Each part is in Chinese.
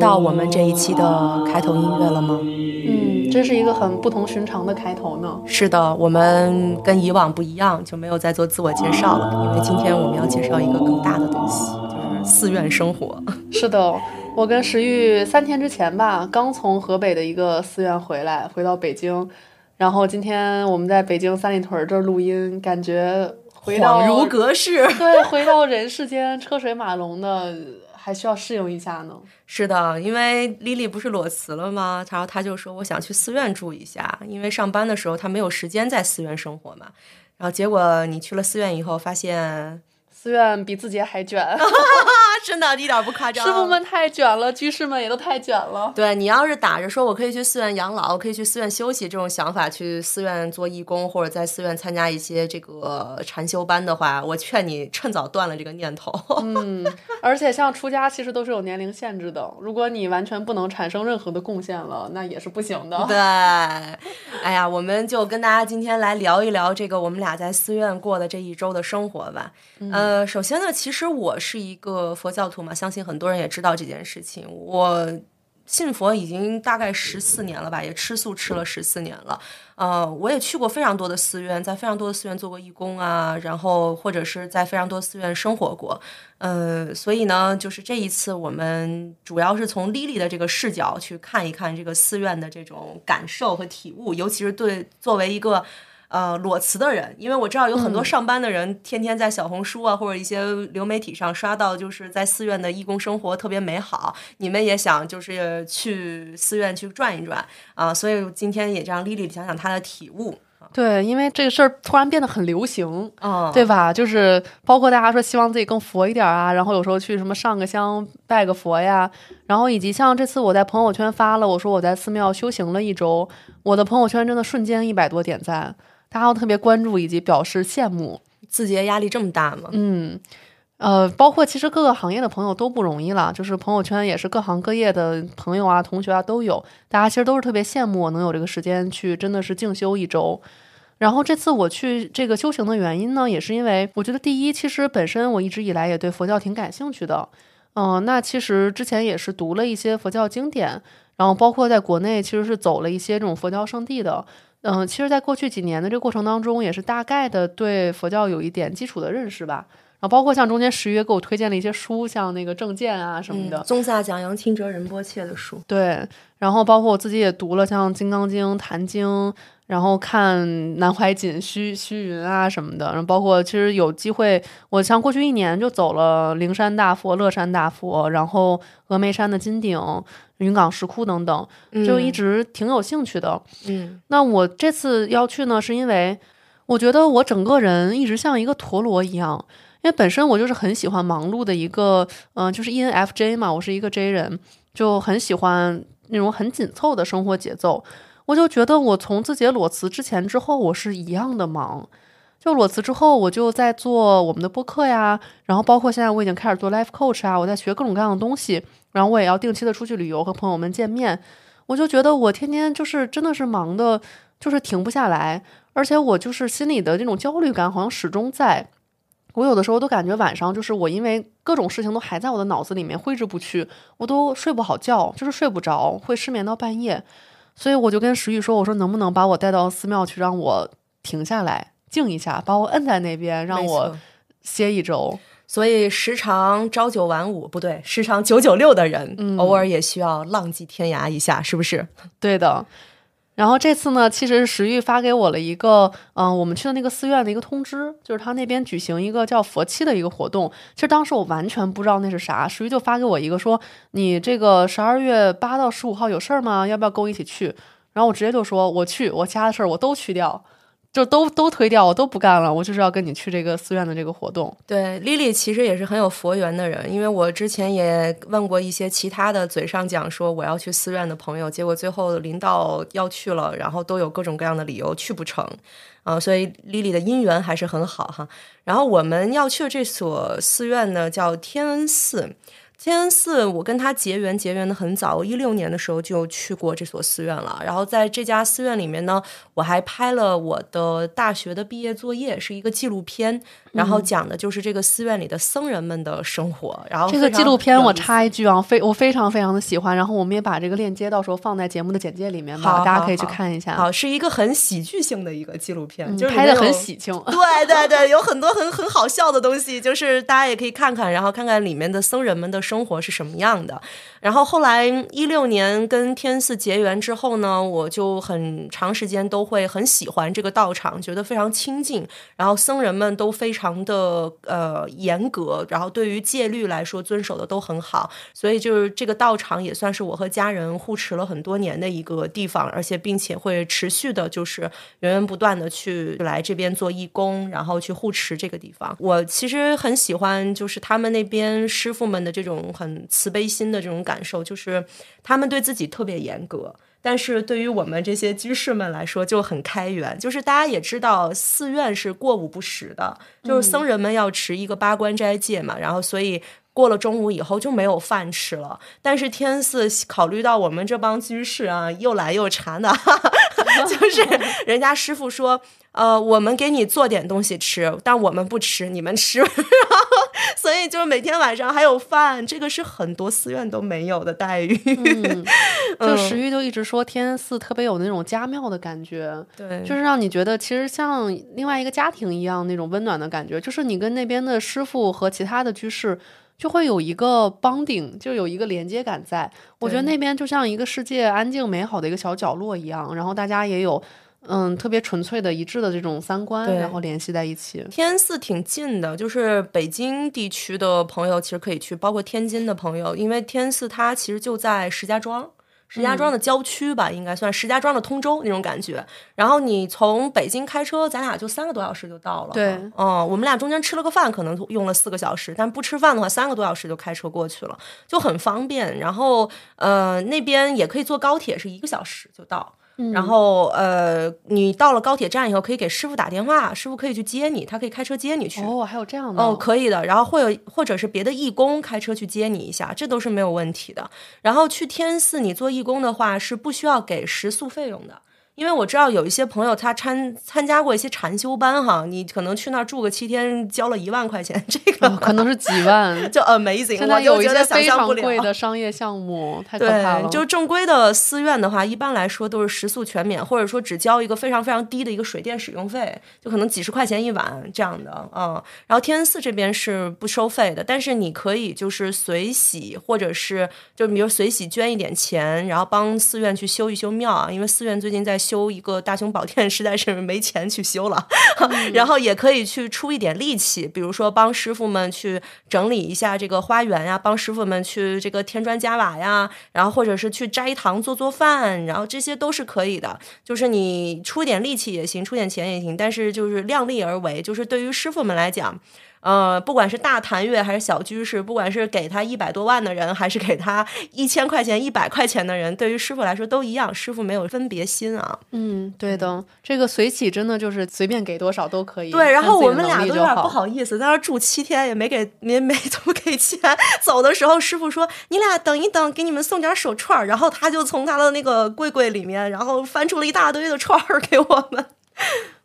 听到我们这一期的开头音乐了吗？嗯，这是一个很不同寻常的开头呢。是的，我们跟以往不一样，就没有再做自我介绍了，因为今天我们要介绍一个更大的东西，就是寺院生活。是的，我跟石玉三天之前吧，刚从河北的一个寺院回来，回到北京，然后今天我们在北京三里屯这儿录音，感觉回到恍如隔世。对，回到人世间，车水马龙的。还需要适应一下呢。是的，因为丽丽不是裸辞了吗？然后她就说我想去寺院住一下，因为上班的时候她没有时间在寺院生活嘛。然后结果你去了寺院以后，发现。寺院比自己还卷，真的，一点不夸张。师傅们太卷了，居士们也都太卷了。对你要是打着说我可以去寺院养老，可以去寺院休息这种想法，去寺院做义工或者在寺院参加一些这个禅修班的话，我劝你趁早断了这个念头。嗯，而且像出家其实都是有年龄限制的，如果你完全不能产生任何的贡献了，那也是不行的。对，哎呀，我们就跟大家今天来聊一聊这个我们俩在寺院过的这一周的生活吧。嗯。呃，首先呢，其实我是一个佛教徒嘛，相信很多人也知道这件事情。我信佛已经大概十四年了吧，也吃素吃了十四年了。呃，我也去过非常多的寺院，在非常多的寺院做过义工啊，然后或者是在非常多寺院生活过。呃，所以呢，就是这一次我们主要是从 Lily 的这个视角去看一看这个寺院的这种感受和体悟，尤其是对作为一个。呃，裸辞的人，因为我知道有很多上班的人，天天在小红书啊或者一些流媒体上刷到，就是在寺院的义工生活特别美好。你们也想就是去寺院去转一转啊，所以今天也让丽丽讲讲她的体悟。对，因为这个事儿突然变得很流行，对吧？就是包括大家说希望自己更佛一点啊，然后有时候去什么上个香拜个佛呀，然后以及像这次我在朋友圈发了，我说我在寺庙修行了一周，我的朋友圈真的瞬间一百多点赞。大家都特别关注以及表示羡慕，字节压力这么大吗？嗯，呃，包括其实各个行业的朋友都不容易了，就是朋友圈也是各行各业的朋友啊、同学啊都有，大家其实都是特别羡慕我能有这个时间去真的是静修一周。然后这次我去这个修行的原因呢，也是因为我觉得第一，其实本身我一直以来也对佛教挺感兴趣的，嗯，那其实之前也是读了一些佛教经典，然后包括在国内其实是走了一些这种佛教圣地的。嗯，其实，在过去几年的这个过程当中，也是大概的对佛教有一点基础的认识吧。然后，包括像中间十月给我推荐了一些书，像那个正见啊什么的，宗萨讲杨清哲仁波切的书。对，然后包括我自己也读了像《金刚经》《坛经》，然后看南怀瑾、虚虚云啊什么的。然后，包括其实有机会，我像过去一年就走了灵山大佛、乐山大佛，然后峨眉山的金顶。云冈石窟等等，就一直挺有兴趣的。嗯，那我这次要去呢，是因为我觉得我整个人一直像一个陀螺一样，因为本身我就是很喜欢忙碌的一个，嗯，就是 ENFJ 嘛，我是一个 J 人，就很喜欢那种很紧凑的生活节奏。我就觉得我从自己裸辞之前之后，我是一样的忙。就裸辞之后，我就在做我们的播客呀，然后包括现在我已经开始做 life coach 啊，我在学各种各样的东西，然后我也要定期的出去旅游和朋友们见面，我就觉得我天天就是真的是忙的，就是停不下来，而且我就是心里的这种焦虑感好像始终在，我有的时候都感觉晚上就是我因为各种事情都还在我的脑子里面挥之不去，我都睡不好觉，就是睡不着，会失眠到半夜，所以我就跟石玉说，我说能不能把我带到寺庙去，让我停下来。静一下，把我摁在那边，让我歇一周。所以时常朝九晚五，不对，时常九九六的人，偶尔也需要浪迹天涯一下，是不是？对的。然后这次呢，其实石玉发给我了一个，嗯，我们去的那个寺院的一个通知，就是他那边举行一个叫佛七的一个活动。其实当时我完全不知道那是啥，石玉就发给我一个说：“你这个十二月八到十五号有事儿吗？要不要跟我一起去？”然后我直接就说：“我去，我家的事儿我都去掉。”就都都推掉，我都不干了。我就是要跟你去这个寺院的这个活动。对，Lily 其实也是很有佛缘的人，因为我之前也问过一些其他的嘴上讲说我要去寺院的朋友，结果最后临到要去了，然后都有各种各样的理由去不成。啊，所以 Lily 的姻缘还是很好哈。然后我们要去的这所寺院呢，叫天恩寺。天恩寺，我跟他结缘，结缘的很早。我一六年的时候就去过这所寺院了。然后在这家寺院里面呢，我还拍了我的大学的毕业作业，是一个纪录片。然后讲的就是这个寺院里的僧人们的生活。然后这个纪录片我插一句啊，非我非常非常的喜欢。然后我们也把这个链接到时候放在节目的简介里面吧，大家可以去看一下。好，是一个很喜剧性的一个纪录片，就是拍的很喜庆。对对对，有很多很很好笑的东西，就是大家也可以看看，然后看看里面的僧人们的。生活是什么样的？然后后来一六年跟天寺结缘之后呢，我就很长时间都会很喜欢这个道场，觉得非常亲近。然后僧人们都非常的呃严格，然后对于戒律来说遵守的都很好。所以就是这个道场也算是我和家人护持了很多年的一个地方，而且并且会持续的，就是源源不断的去来这边做义工，然后去护持这个地方。我其实很喜欢，就是他们那边师傅们的这种。很慈悲心的这种感受，就是他们对自己特别严格，但是对于我们这些居士们来说就很开源。就是大家也知道，寺院是过午不食的，就是僧人们要持一个八关斋戒嘛，然后所以过了中午以后就没有饭吃了。但是天寺考虑到我们这帮居士啊，又懒又馋的，就是人家师傅说。呃，我们给你做点东西吃，但我们不吃，你们吃。所以就是每天晚上还有饭，这个是很多寺院都没有的待遇。就石玉就一直说天安寺特别有那种家庙的感觉，对，就是让你觉得其实像另外一个家庭一样那种温暖的感觉。就是你跟那边的师傅和其他的居士就会有一个帮顶，就有一个连接感在。我觉得那边就像一个世界安静美好的一个小角落一样，然后大家也有。嗯，特别纯粹的一致的这种三观，然后联系在一起。天安寺挺近的，就是北京地区的朋友其实可以去，包括天津的朋友，因为天安寺它其实就在石家庄，石家庄的郊区吧，应该算石家庄的通州那种感觉。然后你从北京开车，咱俩就三个多小时就到了。对，嗯，我们俩中间吃了个饭，可能用了四个小时，但不吃饭的话，三个多小时就开车过去了，就很方便。然后呃，那边也可以坐高铁，是一个小时就到。然后，呃，你到了高铁站以后，可以给师傅打电话，师傅可以去接你，他可以开车接你去。哦，还有这样的？哦，可以的。然后会有，或者是别的义工开车去接你一下，这都是没有问题的。然后去天寺，你做义工的话是不需要给食宿费用的。因为我知道有一些朋友他参参加过一些禅修班哈，你可能去那儿住个七天，交了一万块钱，这个可能是几万，就 amazing。现在有一些非常贵的商业项目，太可怕了。就正规的寺院的话，一般来说都是食宿全免，或者说只交一个非常非常低的一个水电使用费，就可能几十块钱一晚这样的嗯。然后天恩寺这边是不收费的，但是你可以就是随喜，或者是就比如随喜捐一点钱，然后帮寺院去修一修庙啊，因为寺院最近在。修一个大雄宝殿实在是没钱去修了，然后也可以去出一点力气，比如说帮师傅们去整理一下这个花园呀，帮师傅们去这个添砖加瓦呀，然后或者是去斋堂做做饭，然后这些都是可以的。就是你出点力气也行，出点钱也行，但是就是量力而为。就是对于师傅们来讲。呃，不管是大坛月还是小居士，不管是给他一百多万的人，还是给他一千块钱、一百块钱的人，对于师傅来说都一样，师傅没有分别心啊。嗯，对的，这个随喜真的就是随便给多少都可以。对，然后我们俩都有点不好意思，在那住七天也没给，没没怎么给钱。走的时候，师傅说：“你俩等一等，给你们送点手串。”然后他就从他的那个柜柜里面，然后翻出了一大堆的串儿给我们。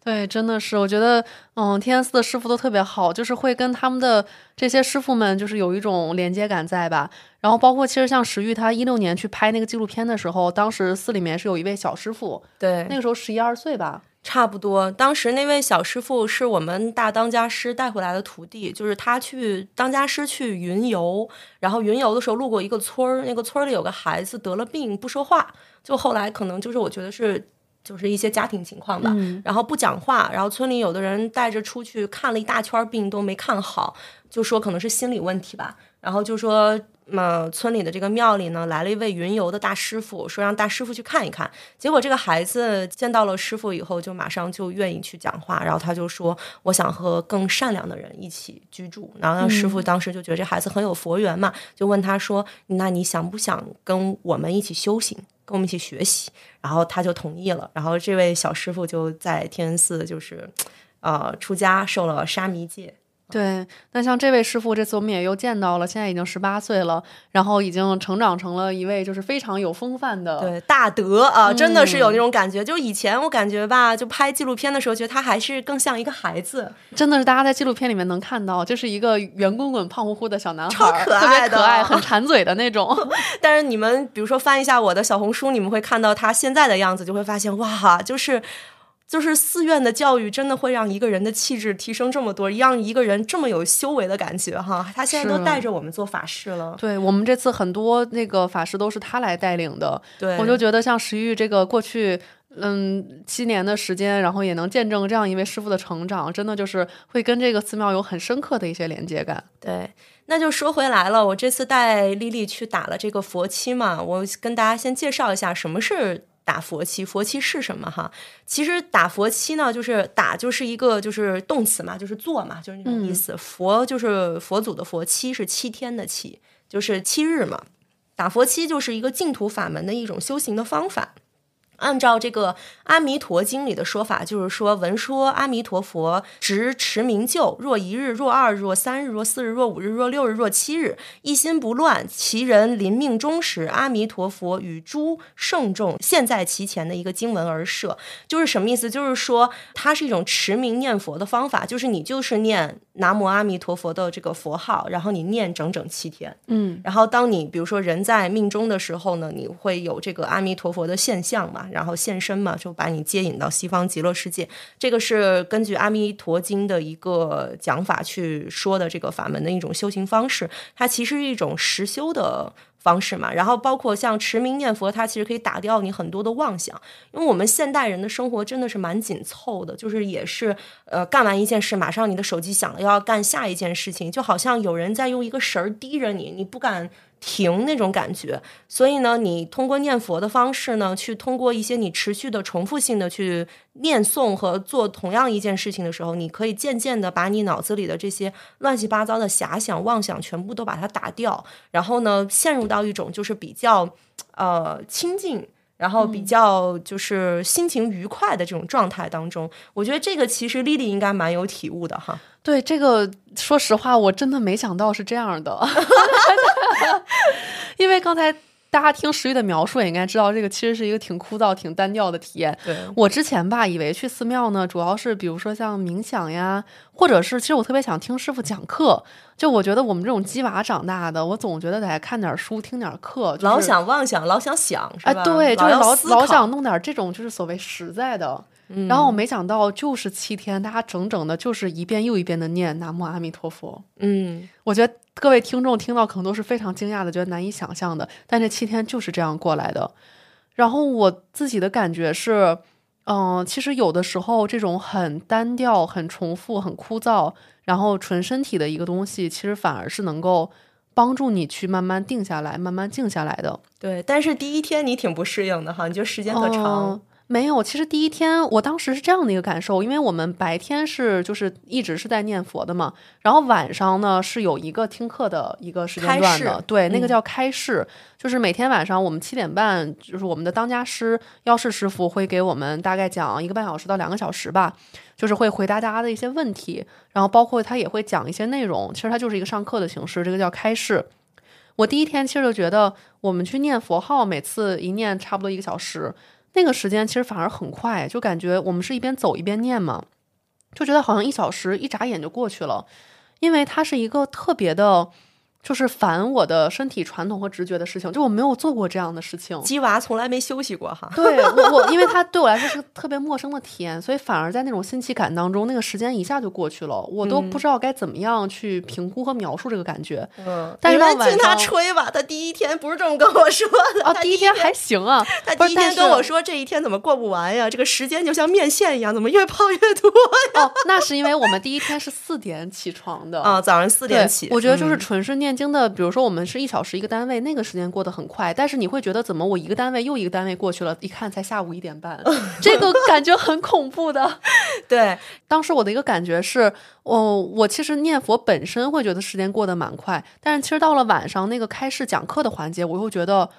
对，真的是，我觉得，嗯，天安寺的师傅都特别好，就是会跟他们的这些师傅们，就是有一种连接感在吧。然后包括其实像石玉，他一六年去拍那个纪录片的时候，当时寺里面是有一位小师傅，对，那个时候十一二岁吧，差不多。当时那位小师傅是我们大当家师带回来的徒弟，就是他去当家师去云游，然后云游的时候路过一个村儿，那个村里有个孩子得了病不说话，就后来可能就是我觉得是。就是一些家庭情况吧，然后不讲话，然后村里有的人带着出去看了一大圈病都没看好，就说可能是心理问题吧，然后就说，呃，村里的这个庙里呢来了一位云游的大师傅，说让大师傅去看一看。结果这个孩子见到了师傅以后，就马上就愿意去讲话，然后他就说，我想和更善良的人一起居住。然后那师傅当时就觉得这孩子很有佛缘嘛，就问他说，那你想不想跟我们一起修行？跟我们一起学习，然后他就同意了。然后这位小师傅就在天恩寺，就是，呃，出家受了沙弥戒。对，那像这位师傅，这次我们也又见到了，现在已经十八岁了，然后已经成长成了一位就是非常有风范的，对大德啊，真的是有嗯那种感觉。就以前我感觉吧，就拍纪录片的时候，觉得他还是更像一个孩子，真的是大家在纪录片里面能看到，就是一个圆滚滚、胖乎乎的小男孩，超可特别爱的可爱，很馋嘴的那种。但是你们比如说翻一下我的小红书，你们会看到他现在的样子，就会发现哇，就是。就是寺院的教育真的会让一个人的气质提升这么多，让一个人这么有修为的感觉哈。他现在都带着我们做法事了，对我们这次很多那个法师都是他来带领的，对，我就觉得像石玉这个过去。嗯，七年的时间，然后也能见证这样一位师傅的成长，真的就是会跟这个寺庙有很深刻的一些连接感。对，那就说回来了，我这次带丽丽去打了这个佛七嘛，我跟大家先介绍一下什么是打佛七，佛七是什么哈？其实打佛七呢，就是打就是一个就是动词嘛，就是做嘛，就是那种意思。佛就是佛祖的佛，七是七天的七，就是七日嘛。打佛七就是一个净土法门的一种修行的方法。按照这个《阿弥陀经》里的说法，就是说闻说阿弥陀佛，执持名咒，若一日，若二日，若三日，若四日，若五日，若六日，若七日，一心不乱。其人临命终时，阿弥陀佛与诸圣众现在其前的一个经文而设。就是什么意思？就是说它是一种持名念佛的方法，就是你就是念南无阿弥陀佛的这个佛号，然后你念整整七天。嗯，然后当你比如说人在命中的时候呢，你会有这个阿弥陀佛的现象嘛，然后现身嘛，就把你接引到西方极乐世界。这个是根据《阿弥陀经》的一个讲法去说的这个法门的一种修行方式，它其实是一种实修的。方式嘛，然后包括像持名念佛，它其实可以打掉你很多的妄想，因为我们现代人的生活真的是蛮紧凑的，就是也是呃干完一件事，马上你的手机响了，要干下一件事情，就好像有人在用一个绳儿提着你，你不敢停那种感觉。所以呢，你通过念佛的方式呢，去通过一些你持续的重复性的去念诵和做同样一件事情的时候，你可以渐渐的把你脑子里的这些乱七八糟的遐想、妄想全部都把它打掉，然后呢，陷入到一种就是比较呃清静。然后比较就是心情愉快的这种状态当中，我觉得这个其实丽丽应该蛮有体悟的哈。对这个，说实话，我真的没想到是这样的，因为刚才大家听石玉的描述，也应该知道，这个其实是一个挺枯燥、挺单调的体验。对，我之前吧，以为去寺庙呢，主要是比如说像冥想呀，或者是其实我特别想听师傅讲课。就我觉得我们这种鸡娃长大的，我总觉得得看点书、听点课，就是、老想妄想，老想想，是哎，吧？对，就是老老想弄点这种就是所谓实在的。嗯然后我没想到，就是七天，大家整整的，就是一遍又一遍的念南无阿弥陀佛。嗯，我觉得各位听众听到可能都是非常惊讶的，觉得难以想象的。但这七天就是这样过来的。然后我自己的感觉是，嗯、其实有的时候这种很单调、很重复、很枯燥，然后纯身体的一个东西，其实反而是能够帮助你去慢慢定下来、慢慢静下来的。对。但是第一天你挺不适应的哈，你觉得时间特长嗯。没有，其实第一天我当时是这样的一个感受，因为我们白天是就是一直是在念佛的嘛，然后晚上呢是有一个听课的一个时间段的，对，那个嗯叫开示，就是每天晚上我们七点半，就是我们的当家师药师师傅会给我们大概讲一个半小时到两个小时吧，就是会回答大家的一些问题，然后包括他也会讲一些内容，其实它就是一个上课的形式，这个叫开示。我第一天其实就觉得，我们去念佛号，每次一念差不多一个小时，那个时间其实反而很快，就感觉我们是一边走一边念嘛，就觉得好像一小时一眨眼就过去了，因为它是一个特别的，就是反我的身体传统和直觉的事情，就我没有做过这样的事情。鸡娃从来没休息过哈。对我，我因为它对我来说是特别陌生的体验，所以反而在那种新奇感当中，那个时间一下就过去了，我都不知道该怎么样去评估和描述这个感觉。嗯，但是你们听他吹吧，他第一天不是这么跟我说的。哦，他第一天还行啊，他第一天跟我说这一天怎么过不完呀？这个时间就像面线一样，怎么越泡越多呀哦，那是因为我们第一天是四点起床的啊？早上四点起，我觉得就是嗯纯是念经的，比如说我们是一小时一个单位，那个时间过得很快，但是你会觉得怎么我一个单位又一个单位过去了，一看才下午一点半，这个感觉很恐怖的。对，当时我的一个感觉是，哦，我其实念佛本身会觉得时间过得蛮快，但是其实到了晚上那个开示讲课的环节，我又觉得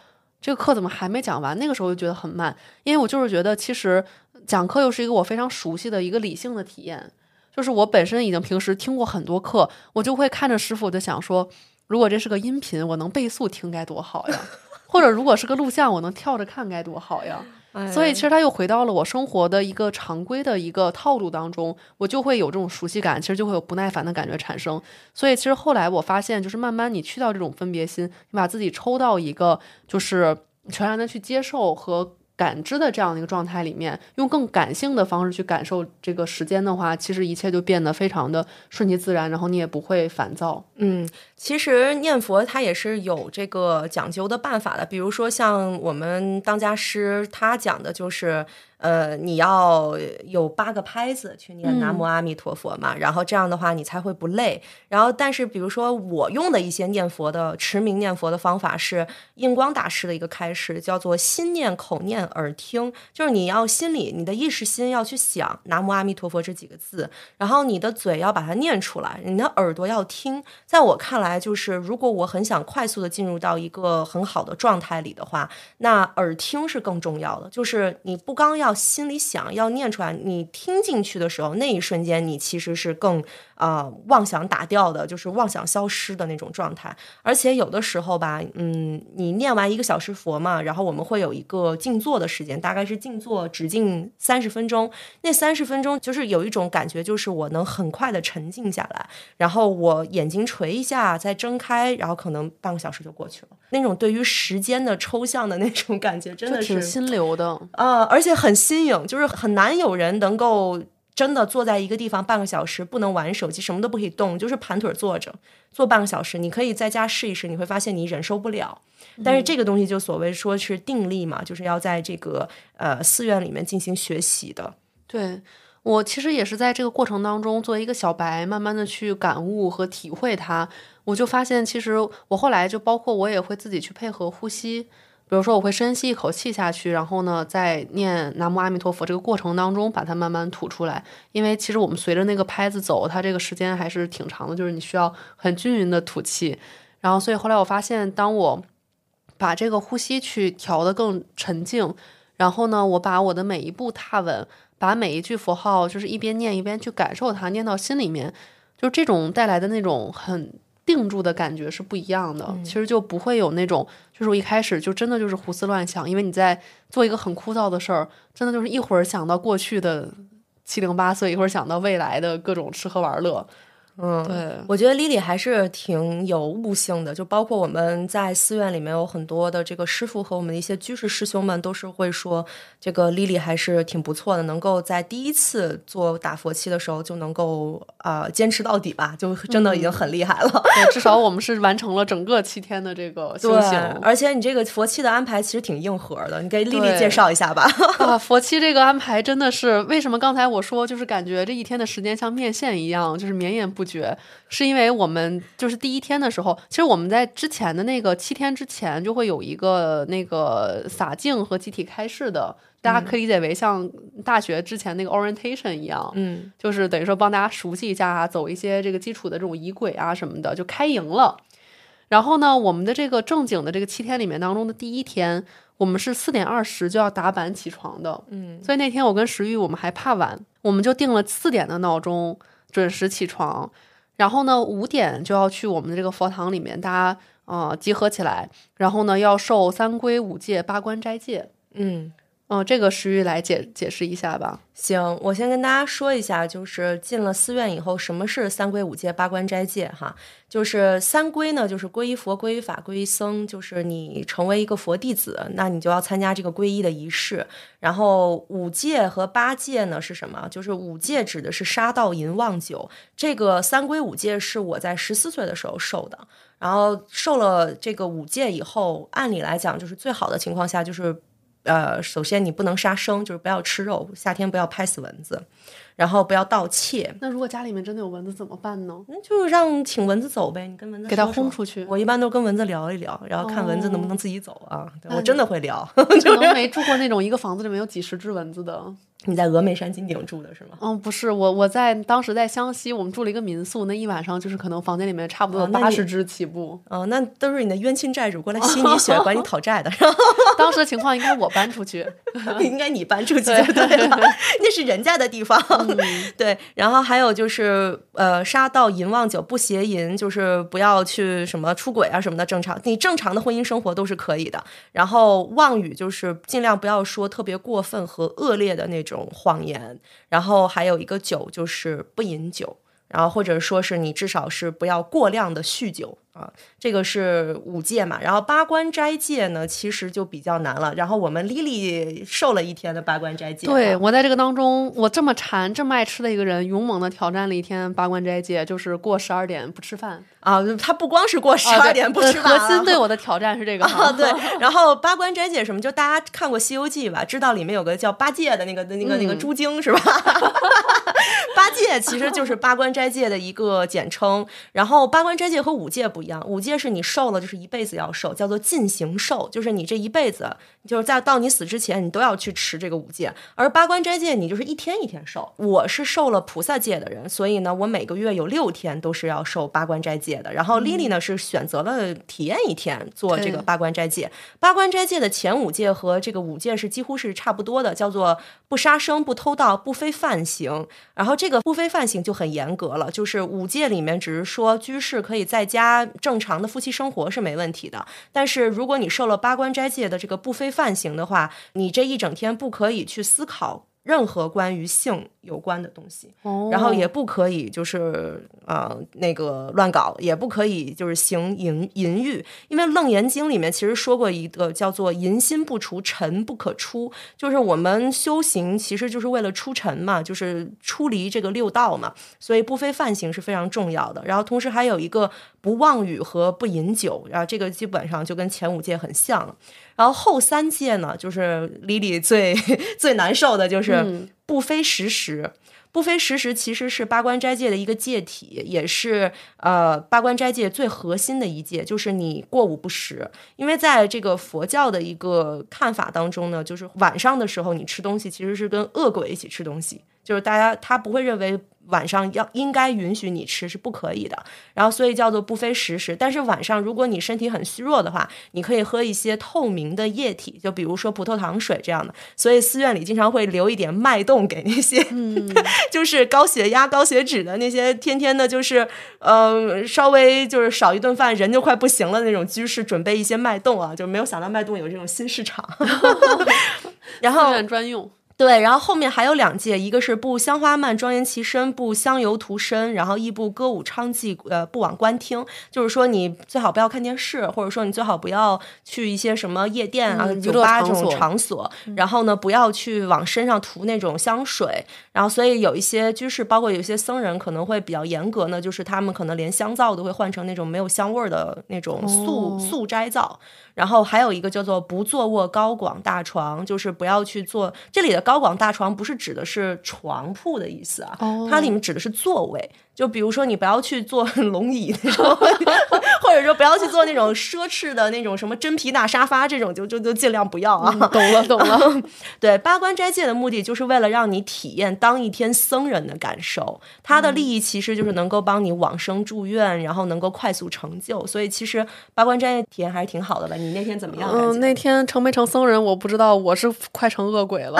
这个课怎么还没讲完？那个时候就觉得很慢，因为我就是觉得其实讲课又是一个我非常熟悉的一个理性的体验。就是我本身已经平时听过很多课，我就会看着师傅就想说，如果这是个音频，我能倍速听该多好呀；或者如果是个录像，我能跳着看该多好呀。所以其实他又回到了我生活的一个常规的一个套路当中，我就会有这种熟悉感，其实就会有不耐烦的感觉产生。所以其实后来我发现，就是慢慢你去掉这种分别心，你把自己抽到一个就是全然的去接受和。感知的这样的一个状态里面，用更感性的方式去感受这个时间的话，其实一切就变得非常的顺其自然，然后你也不会烦躁。嗯，其实念佛它也是有这个讲究的办法的，比如说像我们当家师他讲的就是。呃，你要有八个拍子去念南无阿弥陀佛嘛，然后这样的话你才会不累。然后，但是比如说我用的一些念佛的持名念佛的方法是印光大师的一个开示，叫做心念、口念、耳听，就是你要心里你的意识心要去想南无阿弥陀佛这几个字，然后你的嘴要把它念出来，你的耳朵要听。在我看来，就是如果我很想快速的进入到一个很好的状态里的话，那耳听是更重要的，就是你不刚要。要心里想要念出来，你听进去的时候，那一瞬间你其实是更啊妄想打掉的，就是妄想消失的那种状态。而且有的时候吧，嗯，你念完一个小时佛嘛，然后我们会有一个静坐的时间，大概是静坐只静三十分钟。那三十分钟就是有一种感觉，就是我能很快的沉静下来，然后我眼睛垂一下，再睁开，然后可能半个小时就过去了。那种对于时间的抽象的那种感觉，真的是挺心流的啊，而且很。新颖就是很难有人能够真的坐在一个地方半个小时，不能玩手机，什么都不可以动，就是盘腿坐着坐半个小时。你可以在家试一试，你会发现你忍受不了。但是这个东西就所谓说是定力嘛，就是要在这个呃寺院里面进行学习的。对我其实也是在这个过程当中，作为一个小白，慢慢的去感悟和体会它。我就发现，其实我后来就包括我也会自己去配合呼吸。比如说，我会深吸一口气下去，然后呢，在念南无阿弥陀佛这个过程当中，把它慢慢吐出来。因为其实我们随着那个拍子走，它这个时间还是挺长的，就是你需要很均匀的吐气。然后，所以后来我发现，当我把这个呼吸去调得更沉静，然后呢，我把我的每一步踏稳，把每一句佛号就是一边念一边去感受它，念到心里面，就这种带来的那种很。定住的感觉是不一样的，其实就不会有那种，就是我一开始就真的就是胡思乱想，因为你在做一个很枯燥的事儿，真的就是一会儿想到过去的七零八碎，一会儿想到未来的各种吃喝玩乐。嗯，对，我觉得 Lily 还是挺有悟性的，就包括我们在寺院里面有很多的这个师傅和我们的一些居士师兄们，都是会说这个 Lily 还是挺不错的，能够在第一次做打佛七的时候就能够啊坚持到底吧，就真的已经很厉害了。至少 我们是完成了整个七天的这个修行，而且你这个佛七的安排其实挺硬核的，你给 Lily 介绍一下吧。啊，佛七这个安排真的是为什么刚才我说就是感觉这一天的时间像面线一样，就是绵延不。觉是因为我们就是第一天的时候，其实我们在之前的那个七天之前就会有一个那个洒净和集体开示的，大家可以理解为像大学之前那个 orientation 一样，嗯，就是等于说帮大家熟悉一下，走一些这个基础的这种仪轨啊什么的，就开营了。然后呢，我们的这个正经的这个七天里面当中的第一天，我们是四点二十就要打板起床的，嗯，所以那天我跟石玉我们还怕晚，我们就定了四点的闹钟，准时起床。然后呢，五点就要去我们的这个佛堂里面，大家啊集合起来，然后呢要受三规五戒八关斋戒。嗯哦，这个石玉来解解释一下吧。行，我先跟大家说一下，就是进了寺院以后，什么是三规五戒、八关斋戒？哈，就是三规呢，就是皈依佛、皈依法、皈依僧，就是你成为一个佛弟子，那你就要参加这个皈依的仪式。然后五戒和八戒呢是什么？就是五戒指的是杀盗淫妄酒，这个三规五戒是我在十四岁的时候受的。然后受了这个五戒以后，按理来讲，就是最好的情况下就是。呃，首先你不能杀生，就是不要吃肉，夏天不要拍死蚊子，然后不要盗窃。那如果家里面真的有蚊子怎么办呢？那就让请蚊子走呗，你跟蚊子给它轰出去。我一般都跟蚊子聊一聊，然后看蚊子能不能自己走啊。我真的会聊，可 能没住过那种一个房子里面有几十只蚊子的。你在峨眉山金顶住的是吗？嗯，不是，我我在当时在湘西，我们住了一个民宿，那一晚上就是可能房间里面差不多八十只起步。哦，那都是你的冤亲债主过来吸你血，管你讨债的，然后 当时的情况应该我搬出去，应该你搬出去就对了，那是人家的地方。对，然后还有就是呃，杀盗淫妄酒不邪淫，就是不要去什么出轨啊什么的，正常你正常的婚姻生活都是可以的。然后妄语就是尽量不要说特别过分和恶劣的那种谎言。然后还有一个酒就是不饮酒，然后或者说是你至少是不要过量的酗酒啊，这个是五戒嘛。然后八关斋戒呢，其实就比较难了。然后我们 Lily 受了一天的八关斋戒啊，对我在这个当中，我这么馋、这么爱吃的一个人，勇猛的挑战了一天八关斋戒，就是过十二点不吃饭。啊，他不光是过十二点不吃饭、啊，核心对我的挑战是这个啊，对，然后八关斋戒什么，就大家看过《西游记》吧，知道里面有个叫八戒的那个那个那个嗯猪精是吧？八戒其实就是八关斋戒的一个简称。然后八关斋戒和五戒不一样，五戒是你受了就是一辈子要受，叫做尽行受，就是你这一辈子就是在到你死之前你都要去持这个五戒。而八关斋戒你就是一天一天受。我是受了菩萨戒的人，所以呢，我每个月有六天都是要受八关斋戒的。然后 Lily 呢是选择了体验一天做这个八关斋戒。八关斋戒的前五戒和这个五戒是几乎是差不多的，叫做不杀生、不偷盗、不非犯行。然后这个不非犯行就很严格了，就是五戒里面只是说居士可以在家正常的夫妻生活是没问题的，但是如果你受了八关斋戒的这个不非犯行的话，你这一整天不可以去思考。任何关于性有关的东西，哦然后也不可以就是呃那个乱搞，也不可以就是行淫淫欲，因为《楞严经》里面其实说过一个叫做“淫心不除，尘不可出”，就是我们修行其实就是为了出尘嘛，就是出离这个六道嘛，所以不非犯行是非常重要的。然后同时还有一个不妄语和不饮酒，然后这个基本上就跟前五戒很像了。然后后三戒呢，就是李李最 最难受的就是嗯不非时时。不非时时其实是八关斋戒的一个戒体，也是呃八关斋戒最核心的一戒，就是你过午不食。因为在这个佛教的一个看法当中呢，就是晚上的时候你吃东西其实是跟恶鬼一起吃东西，就是大家他不会认为晚上要应该允许你吃是不可以的，然后所以叫做不非时时。但是晚上如果你身体很虚弱的话，你可以喝一些透明的液体，就比如说葡萄糖水这样的。所以寺院里经常会留一点脉动给那些，就是高血压、高血脂的那些，天天的就是呃稍微就是少一顿饭人就快不行了那种居士，准备一些脉动啊，就没有想到脉动有这种新市场。然后寺院专用。对，然后后面还有两届，一个是不香花漫庄严其身，不香油涂身，然后亦不歌舞娼妓，呃，不往观听。就是说，你最好不要看电视，或者说你最好不要去一些什么夜店啊、嗯酒吧这种场所。然后呢，不要去往身上涂那种香水。然后，所以有一些居士，包括有一些僧人，可能会比较严格呢，就是他们可能连香皂都会换成那种没有香味儿的那种素、哦素斋皂。然后还有一个叫做不坐卧高广大床，就是不要去坐。这里的高广大床不是指的是床铺的意思啊，哦它里面指的是座位。就比如说，你不要去坐 龙椅那种，或者说不要去坐那种奢侈的那种什么真皮大沙发这种，就就就尽量不要啊。嗯懂了，懂了。对，八关斋戒的目的就是为了让你体验当一天僧人的感受，它的利益其实就是能够帮你往生住院，然后能够快速成就。所以其实八关斋戒体验还是挺好的吧？你那天怎么样？嗯，那天成没成僧人我不知道，我是快成恶鬼了。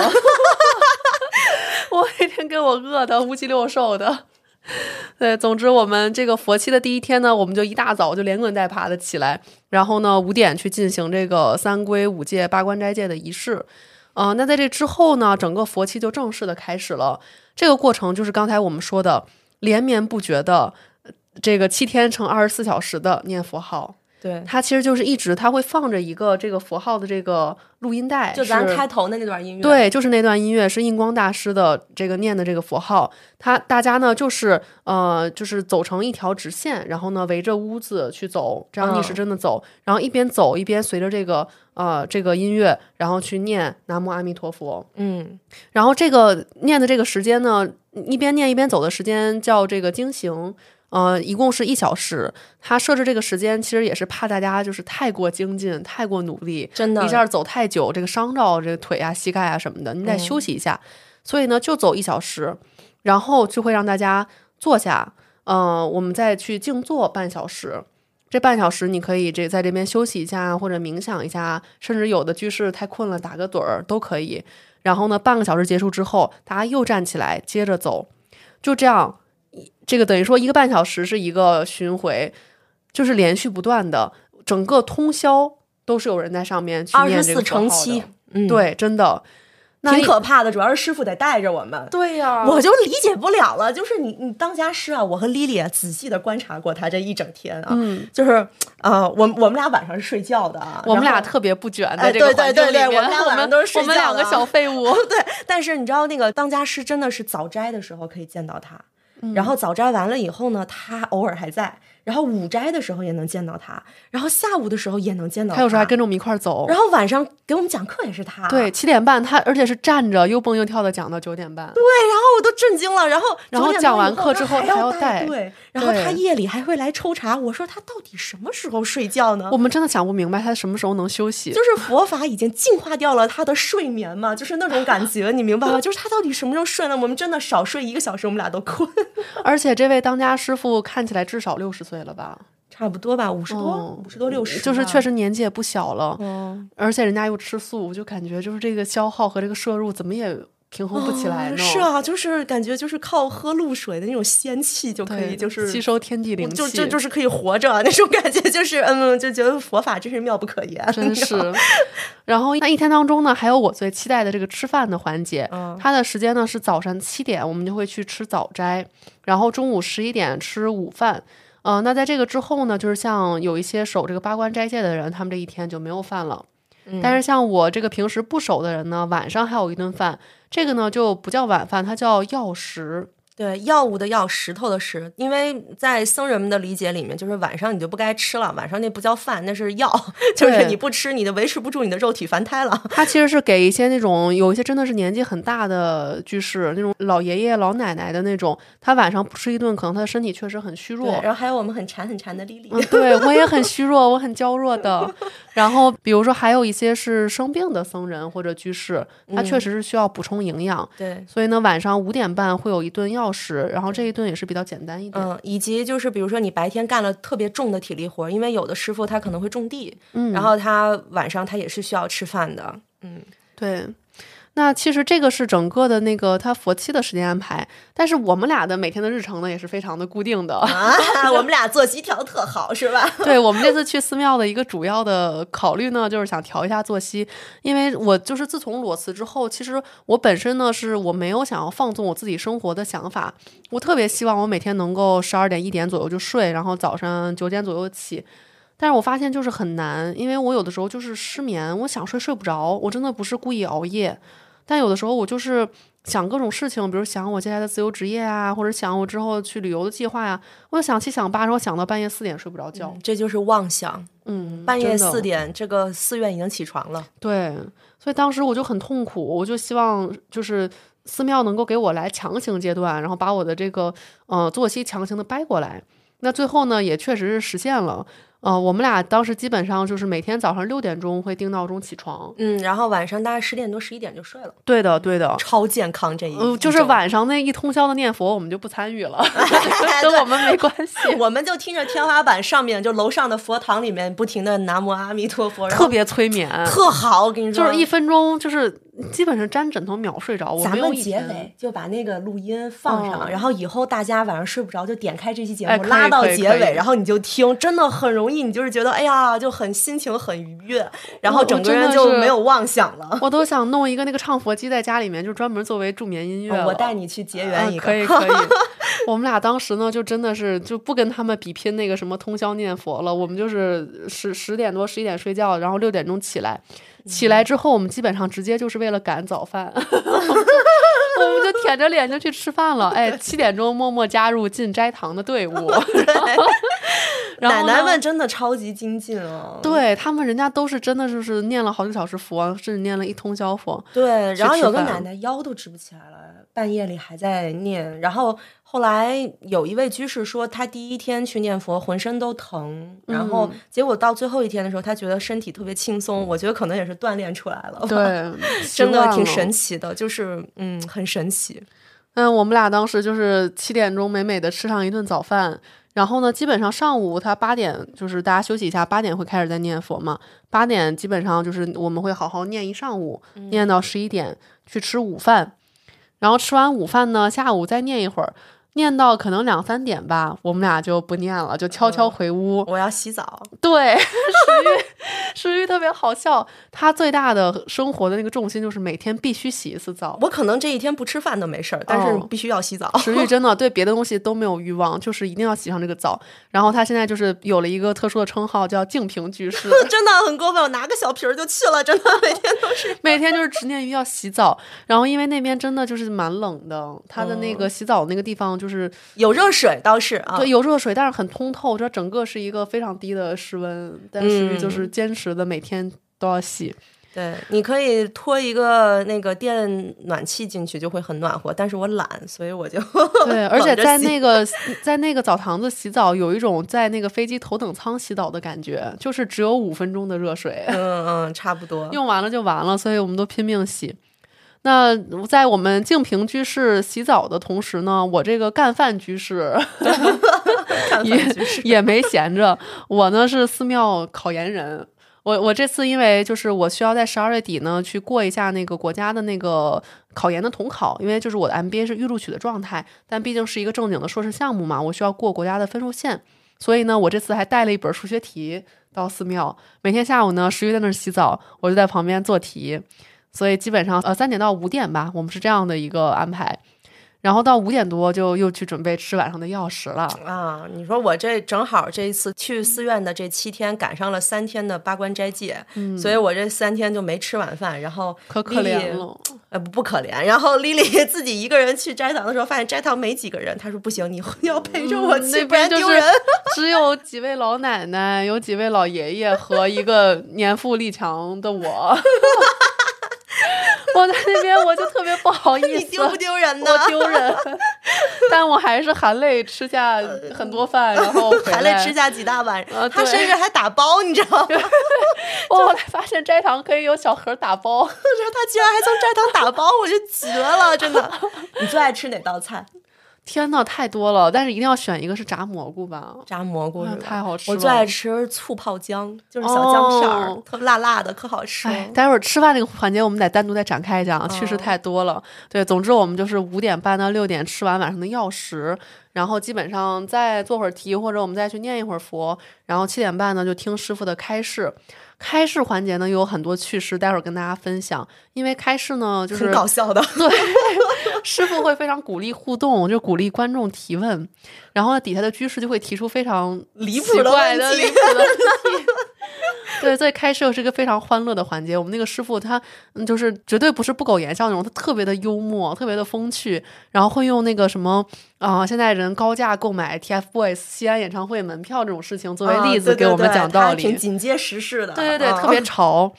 我那天给我饿的五七六兽的。对，总之我们这个佛期的第一天呢，我们就一大早就连滚带爬的起来，然后呢五点去进行这个三归五戒八关斋戒的仪式。呃，那在这之后呢，整个佛期就正式的开始了。这个过程就是刚才我们说的连绵不绝的这个七天乘二十四小时的念佛号。对，它其实就是一直它会放着一个这个佛号的这个录音带，就咱开头的那段音乐。对，就是那段音乐是印光大师的这个念的这个佛号，他大家呢就是呃就是走成一条直线，然后呢围着屋子去走，这样逆时嗯针的走，然后一边走一边随着这个呃这个音乐，然后去念南无阿弥陀佛。嗯然后这个念的这个时间呢，一边念一边走的时间叫这个经行。呃，一共是一小时。他设置这个时间，其实也是怕大家就是太过精进、太过努力，真的一下走太久，这个伤着这个腿啊、膝盖啊什么的，你得嗯休息一下。所以呢，就走一小时，然后就会让大家坐下，嗯、我们再去静坐半小时。这半小时你可以这在这边休息一下，或者冥想一下，甚至有的居士太困了打个盹儿都可以。然后呢，半个小时结束之后，大家又站起来接着走，就这样，一这个等于说一个半小时是一个巡回，就是连续不断的，整个通宵都是有人在上面去二念这个十四乘七，嗯，，对，真的，挺可怕的，主要是师傅得带着我们。对呀、我就理解不了了，就是你你当家师啊，我和 Lily 仔细的观察过他这一整天啊，嗯，就是呃，我我们俩晚上是睡觉的啊，我们俩特别不卷，哎在这个对对环境里面，对对我们俩晚上都是睡我们两个小废物，对，但是你知道那个当家师真的是早斋的时候可以见到他，嗯然后早摘完了以后呢，他偶尔还在，然后午斋的时候也能见到他，然后下午的时候也能见到他有时候还跟着我们一块儿走。然后晚上给我们讲课也是他，对，七点半他而且是站着又蹦又跳的讲到九点半。对，然后我都震惊了，然后然后9点讲完课之后他还要带对，然后他夜里还会来抽查，我说他到底什么时候睡觉呢我？们真的想不明白他什么时候能休息。就是佛法已经净化掉了他的睡眠嘛，就是那种感觉，你明白吗？就是他到底什么时候睡呢？我们真的少睡一个小时，我们俩都困。而且这位当家师傅看起来至少六十岁了吧？差不多吧，五十多嗯，五十多六十，就是确。实年纪也不小了，嗯，而且人家又吃素，就感觉就是这个消耗和这个摄入怎么也平衡不起来呢？哦是，啊，就是感觉就是靠喝露水的那种仙气就可，以，就是吸收天地灵气，就就就是可以活着那种感觉，就是嗯，就觉得佛法真是妙不可言，真是。然后那一天当中呢，还有我最期待的这个吃饭的环节，嗯它的时间呢是早上七点，我们就会去吃早斋，然后中午十一点吃午饭。呃，那在这个之后呢，就是像有一些守这个八关斋戒的人，他们这一天就没有饭了。嗯但是像我这个平时不守的人呢，晚上还有一顿饭，这个呢就不叫晚饭，它叫药食。对，药物的药，石头的石，因为在僧人们的理解里面，就是晚上你就不该吃了，晚上那不叫饭，那是药，就是你不吃，你的维持不住你的肉体凡胎了。他其实是给一些那种有一些真的是年纪很大的居士，那种老爷爷老奶奶的那种，他晚上不吃一顿，可能他的身体确实很虚弱，。然后还有我们很馋很馋的丽丽，嗯，对我也很虚弱，我很娇弱的。然后，比如说还有一些是生病的僧人或者居士，他确实是需要补充营养，对。所以呢，晚上五点半会有一顿药食，然后这一顿也是比较简单一点。嗯，以及就是比如说你白天干了特别重的体力活，因为有的师傅他可能会种地，嗯然后他晚上他也是需要吃饭的。嗯，对。那其实这个是整个的那个他佛期的时间安排，但是我们俩的每天的日程呢也是非常的固定的。啊，我们俩作息调得特好，是吧？对我们这次去寺庙的一个主要的考虑呢，就是想调一下作息，因为我就是自从裸辞之后，其实我本身呢是我没有想要放纵我自己生活的想法，我特别希望我每天能够十二点一点左右就睡，然后早上九点左右起。但是我发现就是很难，因为我有的时候就是失眠，我想睡睡不着，我真的不是故意熬夜，但有的时候我就是想各种事情，比如想我接下来的自由职业啊，或者想我之后去旅游的计划呀、我想七想八，然后想到半夜四点睡不着觉。这就是妄想。嗯，半夜四点，这个寺院已经起床了。对，所以当时我就很痛苦，我就希望就是寺庙能够给我来强行阶段，然后把我的这个呃作息强行的掰过来。那最后呢，也确实是实现了。呃，我们俩当时基本上就是每天早上六点钟会定闹钟起床。嗯，然后晚上大概十点多、十一点就睡了，对的，对的。超健康这一。呃，就是晚上那一通宵的念佛，我们就不参与了，跟我们没关系。我们就听着天花板上面，就楼上的佛堂里面不停的南无阿弥陀佛，特别催眠，特好，我跟你说，就是一分钟，就是基本上粘枕头秒睡着。我咱们结尾就把那个录音放上，嗯然后以后大家晚上睡不着就点开这期节目，哎拉到结尾，然后你就听，真的很容易，你就是觉得哎呀，就很心情很愉悦，然后整个人就没有妄想了。我都想弄一个那个唱佛机在家里面，就专门作为助眠音乐我带你去结啊缘一个，可以可以。我们俩当时呢，就真的是就不跟他们比拼那个什么通宵念佛了，我们就是十十点多十一点睡觉，然后六点钟起来。起来之后，我们基本上直接就是为了赶早饭，我们就舔着脸就去吃饭了。哎，七点钟默默加入进斋堂的队伍，然后奶奶们真的超级精进哦。对他们，人家都是真的就是念了好几个小时佛，甚至念了一通宵佛。对，然后有个奶奶腰都直不起来了，半夜里还在念。然后后来有一位居士说，他第一天去念佛，浑身都疼，然后嗯结果到最后一天的时候，他觉得身体特别轻松。我觉得可能也是锻炼出来了，对，真的挺。神奇的，就是嗯，很神奇。嗯，我们俩当时就是七点钟美美的吃上一顿早饭，然后呢，基本上上午他八点就是大家休息一下，八点会开始在念佛嘛，八点基本上就是我们会好好念一上午，念到十一点去吃午饭，然后吃完午饭呢，下午再念一会儿。念到可能两三点吧，我们俩就不念了，就悄悄回屋。我要洗澡，对，石玉，石玉特别好笑。他最大的生活的那个重心就是每天必须洗一次澡。我可能这一天不吃饭都没事儿，但是哦必须要洗澡。石玉真的对别的东西都没有欲望，就是一定要洗上这个澡。然后他现在就是有了一个特殊的称号，叫净瓶居士，真的很过分，我拿个小瓶儿就去了，真的每天都是。每天就是执念于要洗澡。然后因为那边真的就是蛮冷的，他的那个洗澡那个地方就是、有热水倒是啊，对有热水，但是很通透，这整个是一个非常低的室温，但是就是坚持的每天都要洗。对，你可以拖一个那个电暖气进去，就会很暖和。但是我懒，所以我就对，而且在那个在那个澡堂子洗澡，有一种在那个飞机头等舱洗澡的感觉，就是只有五分钟的热水，嗯嗯，差不多。用完了就完了，所以我们都拼命洗。那在我们净瓶居士洗澡的同时呢，我这个干饭居士 也也没闲着。我呢是寺庙考研人，我我这次因为就是我需要在十二月底呢去过一下那个国家的那个考研的统考，因为就是我的 MBA 是预录取的状态，但毕竟是一个正经的硕士项目嘛，我需要过国家的分数线，所以呢，我这次还带了一本数学题到寺庙，每天下午呢，石玉在那儿洗澡，我就在旁边做题，所以基本上呃三点到五点吧，我们是这样的一个安排。然后到五点多就又去准备吃晚上的药食了。啊，你说我这正好这一次去寺院的这七天赶上了三天的八关斋戒，所以我这三天就没吃晚饭，然后可可怜了，呃不不可怜。然后丽丽 自己一个人去斋堂的时候，发现斋堂没几个人，她说不行，你要陪着我嗯去，那不然边就是丢人。只有几位老奶奶，有几位老爷爷和一个年富力强的我。我在那边我就特别不好意思，你丢不丢人呢？我丢人，但我还是含泪吃下很多饭，然后含泪吃下几大碗，他甚至还打包，你知道吗？我后来发现斋堂可以有小盒打包，他居然还从斋堂打包，我就绝了，真的。你最爱吃哪道菜？天呐，太多了！但是一定要选一个是炸蘑菇吧，炸蘑菇？太好吃了。我最爱吃醋泡姜，就是小姜片儿，哦特辣辣的，可好吃。哎，待会儿吃饭那个环节我们得单独再展开讲，趣事哦太多了。对，总之我们就是五点半到六点吃完晚上的药食，然后基本上再做会儿题，或者我们再去念一会儿佛，然后七点半呢就听师傅的开示。开示环节呢又有很多趣事，待会儿跟大家分享。因为开示呢就是很搞笑的，对 师傅会非常鼓励互动，就鼓励观众提问，然后呢底下的居士就会提出非常离谱的离谱的问题。对，所以开设是一个非常欢乐的环节。我们那个师傅他嗯就是绝对不是不苟言笑那种，他特别的幽默，特别的风趣，然后会用那个什么啊、现在人高价购买 TFBOYS 西安演唱会门票这种事情作为啊例子给我们讲道理。对对对挺紧接时事的。对对对，啊特别 潮。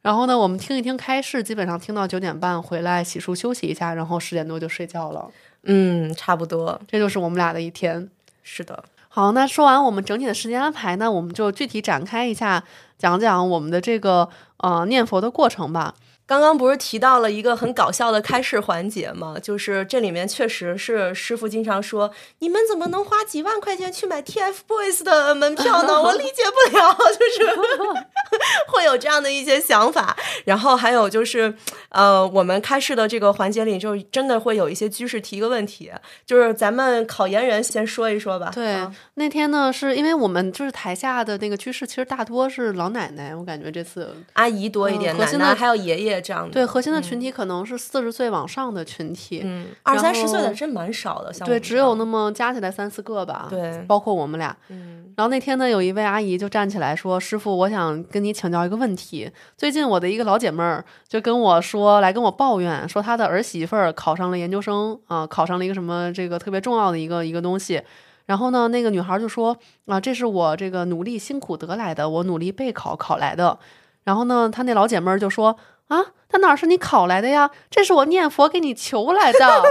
然后呢，我们听一听开市，基本上听到九点半回来洗漱休息一下，然后十点多就睡觉了。嗯，差不多这就是我们俩的一天。是的。好，那说完我们整体的时间安排呢，我们就具体展开一下，讲讲我们的这个呃念佛的过程吧。刚刚不是提到了一个很搞笑的开市环节吗？就是这里面确实是师傅经常说，你们怎么能花几万块钱去买 TFBOYS 的门票呢？我理解不了，就是 会有这样的一些想法。然后还有就是，呃，我们开市的这个环节里，就真的会有一些居士提一个问题，就是咱们考研人先说一说吧。对，啊那天呢，是因为我们就是台下的那个居士，其实大多是老奶奶，我感觉这次阿姨多一点，奶奶还有爷爷这样的。对核心的群体可能是四十岁往上的群体。嗯，二三十岁的真蛮少的，像对，只有那么加起来三四个吧。对包括我们俩。嗯然后那天呢，有一位阿姨就站起来说：“师傅，我想跟你请教一个问题。最近我的一个老姐妹儿就跟我说，来跟我抱怨，说她的儿媳妇儿考上了研究生啊、考上了一个什么这个特别重要的一个一个东西。然后呢，那个女孩就说啊，这是我这个努力辛苦得来的，我努力备考考来的。然后呢，她那老姐妹儿就说啊，那哪是你考来的呀？这是我念佛给你求来的。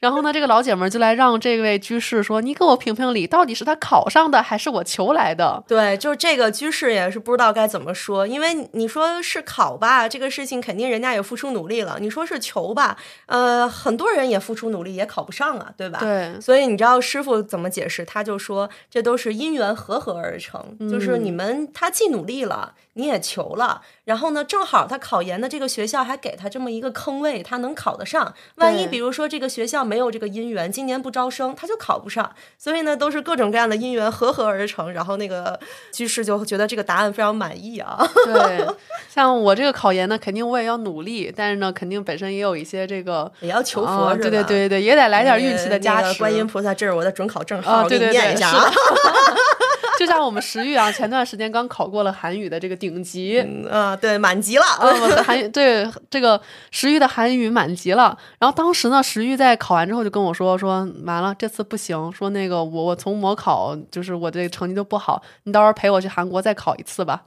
然后呢，这个老姐们儿就来让这位居士说：“你给我评评理，到底是他考上的，还是我求来的？”对，就是这个居士也是不知道该怎么说，因为你说是考吧，这个事情肯定人家也付出努力了；你说是求吧，呃，很多人也付出努力也考不上啊，对吧？对。所以你知道师傅怎么解释？他就说这都是因缘合合而成，就是你们他既努力了，你也求了，然后呢，正好他考研的这个学校还给他这么一个坑位，他能考得上。万一比如说这个学校。没有这个姻缘，今年不招生，他就考不上。所以呢，都是各种各样的姻缘合合而成。然后那个居士就觉得这个答案非常满意啊。对，像我这个考研呢，肯定我也要努力，但是呢，肯定本身也有一些这个也要求佛，对对对对，也得来点运气的加持。观音菩萨，这是我的准考证号，给你念一下啊。就像我们石玉啊，前段时间刚考过了韩语的这个顶级，啊，对，满级了。韩语对这个石玉的韩语满级了。然后当时呢，石玉在考完之后就跟我说说，完了这次不行，说那个我我从模考就是我这个成绩就不好，你到时候陪我去韩国再考一次吧。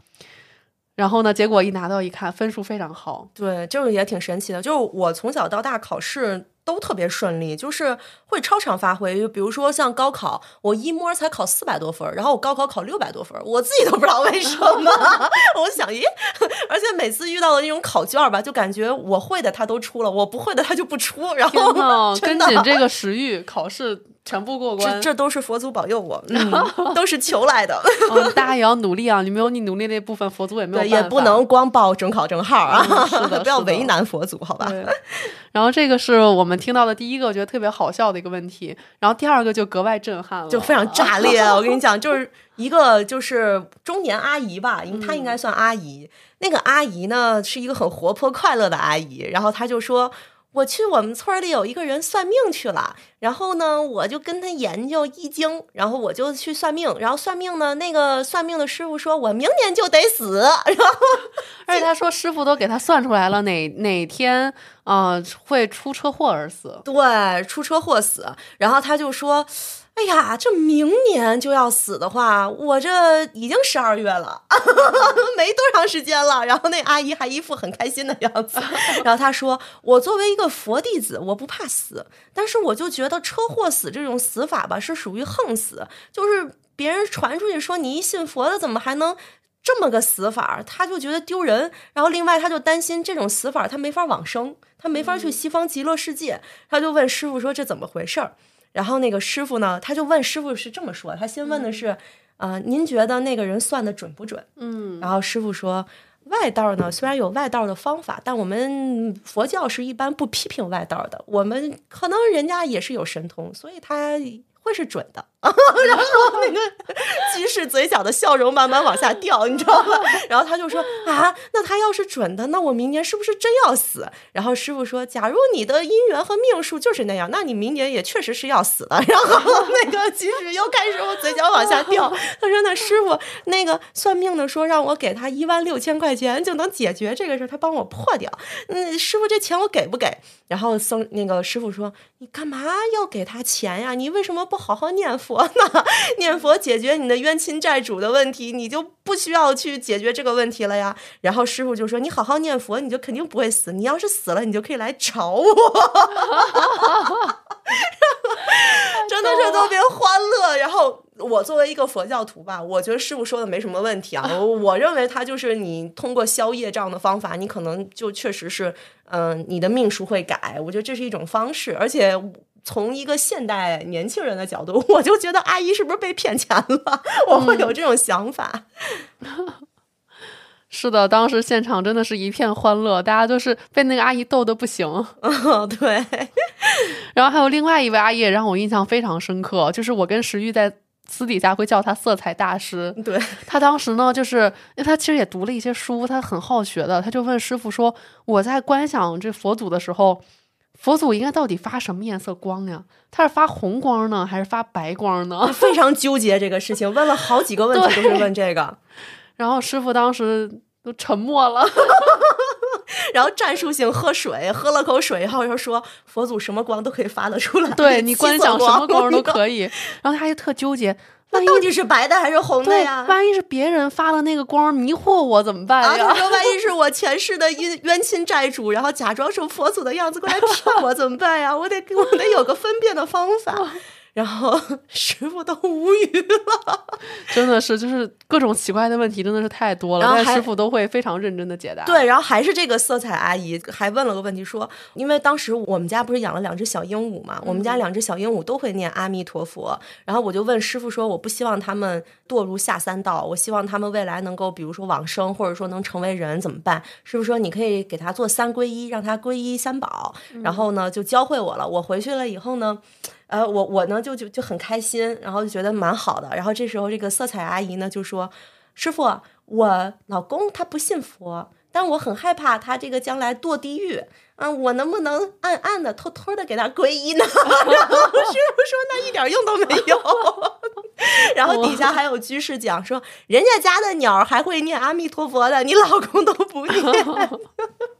然后呢，结果一拿到一看，分数非常好。对，就是也挺神奇的。就是我从小到大考试。都特别顺利，就是会超常发挥。就比如说像高考，我一模才考四百多分，然后我高考考六百多分，我自己都不知道为什么。我想，咦，而且每次遇到的那种考卷吧，就感觉我会的他都出了，我不会的他就不出。然后，跟紧这个时欲考试。全部过关，这这都是佛祖保佑我，都是求来的。大家也要努力啊！你没有你努力那部分，佛祖也没有。也不能光报准考证号啊！是的，不要为难佛祖，好吧？然后这个是我们听到的第一个，我觉得特别好笑的一个问题。然后第二个就格外震撼了，就非常炸裂。我跟你讲，就是一个就是中年阿姨吧，因为她应该算阿姨。那个阿姨呢，是一个很活泼快乐的阿姨。然后她就说。我去我们村里有一个人算命去了，然后呢，我就跟他研究易经，然后我就去算命，然后算命呢，那个算命的师傅说我明年就得死，然后 而且他说师傅都给他算出来了哪哪天啊会出车祸而死，对，出车祸死，然后他就说。哎呀，这明年就要死的话，我这已经十二月了，没多长时间了。然后那阿姨还一副很开心的样子。然后她说：“我作为一个佛弟子，我不怕死，但是我就觉得车祸死这种死法吧，是属于横死，就是别人传出去说你一信佛的，怎么还能这么个死法？他就觉得丢人。然后另外他就担心这种死法他没法往生，他没法去西方极乐世界。他就问师傅说：这怎么回事儿？”然后那个师傅呢，他就问师傅是这么说，他先问的是，呃，您觉得那个人算的准不准？嗯，然后师傅说，外道呢虽然有外道的方法，但我们佛教是一般不批评外道的，我们可能人家也是有神通，所以他。会是准的，然后那个居士嘴角的笑容慢慢往下掉，你知道吗？然后他就说啊，那他要是准的，那我明年是不是真要死？然后师傅说，假如你的姻缘和命数就是那样，那你明年也确实是要死的。然后那个居士又开始我嘴角往下掉，他说那师傅那个算命的说让我给他一万六千块钱就能解决这个事，他帮我破掉。嗯，师傅这钱我给不给？然后僧那个师傅说，你干嘛要给他钱呀？你为什么？不好好念佛呢，念佛解决你的冤亲债主的问题，你就不需要去解决这个问题了呀。然后师傅就说：“你好好念佛，你就肯定不会死。你要是死了，你就可以来找我。”真的是特别欢乐。然后我作为一个佛教徒吧，我觉得师傅说的没什么问题啊。我认为他就是你通过消业障的方法，你可能就确实是，嗯，你的命数会改。我觉得这是一种方式，而且。从一个现代年轻人的角度，我就觉得阿姨是不是被骗钱了？我会有这种想法。是的，当时现场真的是一片欢乐，大家都是被那个阿姨逗得不行。对。然后还有另外一位阿姨也让我印象非常深刻，就是我跟石玉在私底下会叫她色彩大师。对她当时呢，就是因为他其实也读了一些书，她很好学的，她就问师傅说：“我在观想这佛祖的时候。”佛祖应该到底发什么颜色光呀？他是发红光呢，还是发白光呢？非常纠结这个事情，问了好几个问题都是问这个。然后师傅当时都沉默了，然后战术性喝水，喝了口水，然后又说佛祖什么光都可以发得出来，对你观想什么光都。可以。然后他就特纠结，万一到底是白的还是红的呀？万一是别人发的那个光迷惑我怎么办啊，呀？啊说万一是我前世的冤冤亲债主，然后假装成佛祖的样子过来骗我怎么办呀？我得我得有个分辨的方法。然后 师傅都无语了。真的是，就是各种奇怪的问题真的是太多了，然后但师傅都会非常认真的解答。，对，然后还是这个色彩阿姨还问了个问题，说，因为当时我们家不是养了两只小鹦鹉嘛，我们家两只小鹦鹉都会念阿弥陀佛，然后我就问师傅说，我不希望他们堕入下三道，我希望他们未来能够，比如说往生，或者说能成为人，怎么办？师傅说，你可以给他做三皈依，让他皈依三宝，然后呢就教会我了。我回去了以后呢。呃，我我呢就就就很开心，然后就觉得蛮好的。然后这时候这个色彩阿姨呢就说：“师傅，我老公他不信佛，但我很害怕他这个将来堕地狱。嗯，我能不能暗暗的、偷偷的给他皈依呢？” 然后师傅说：“那一点用都没有。”然后底下还有居士讲说：“人家家的鸟还会念阿弥陀佛的，你老公都不念。”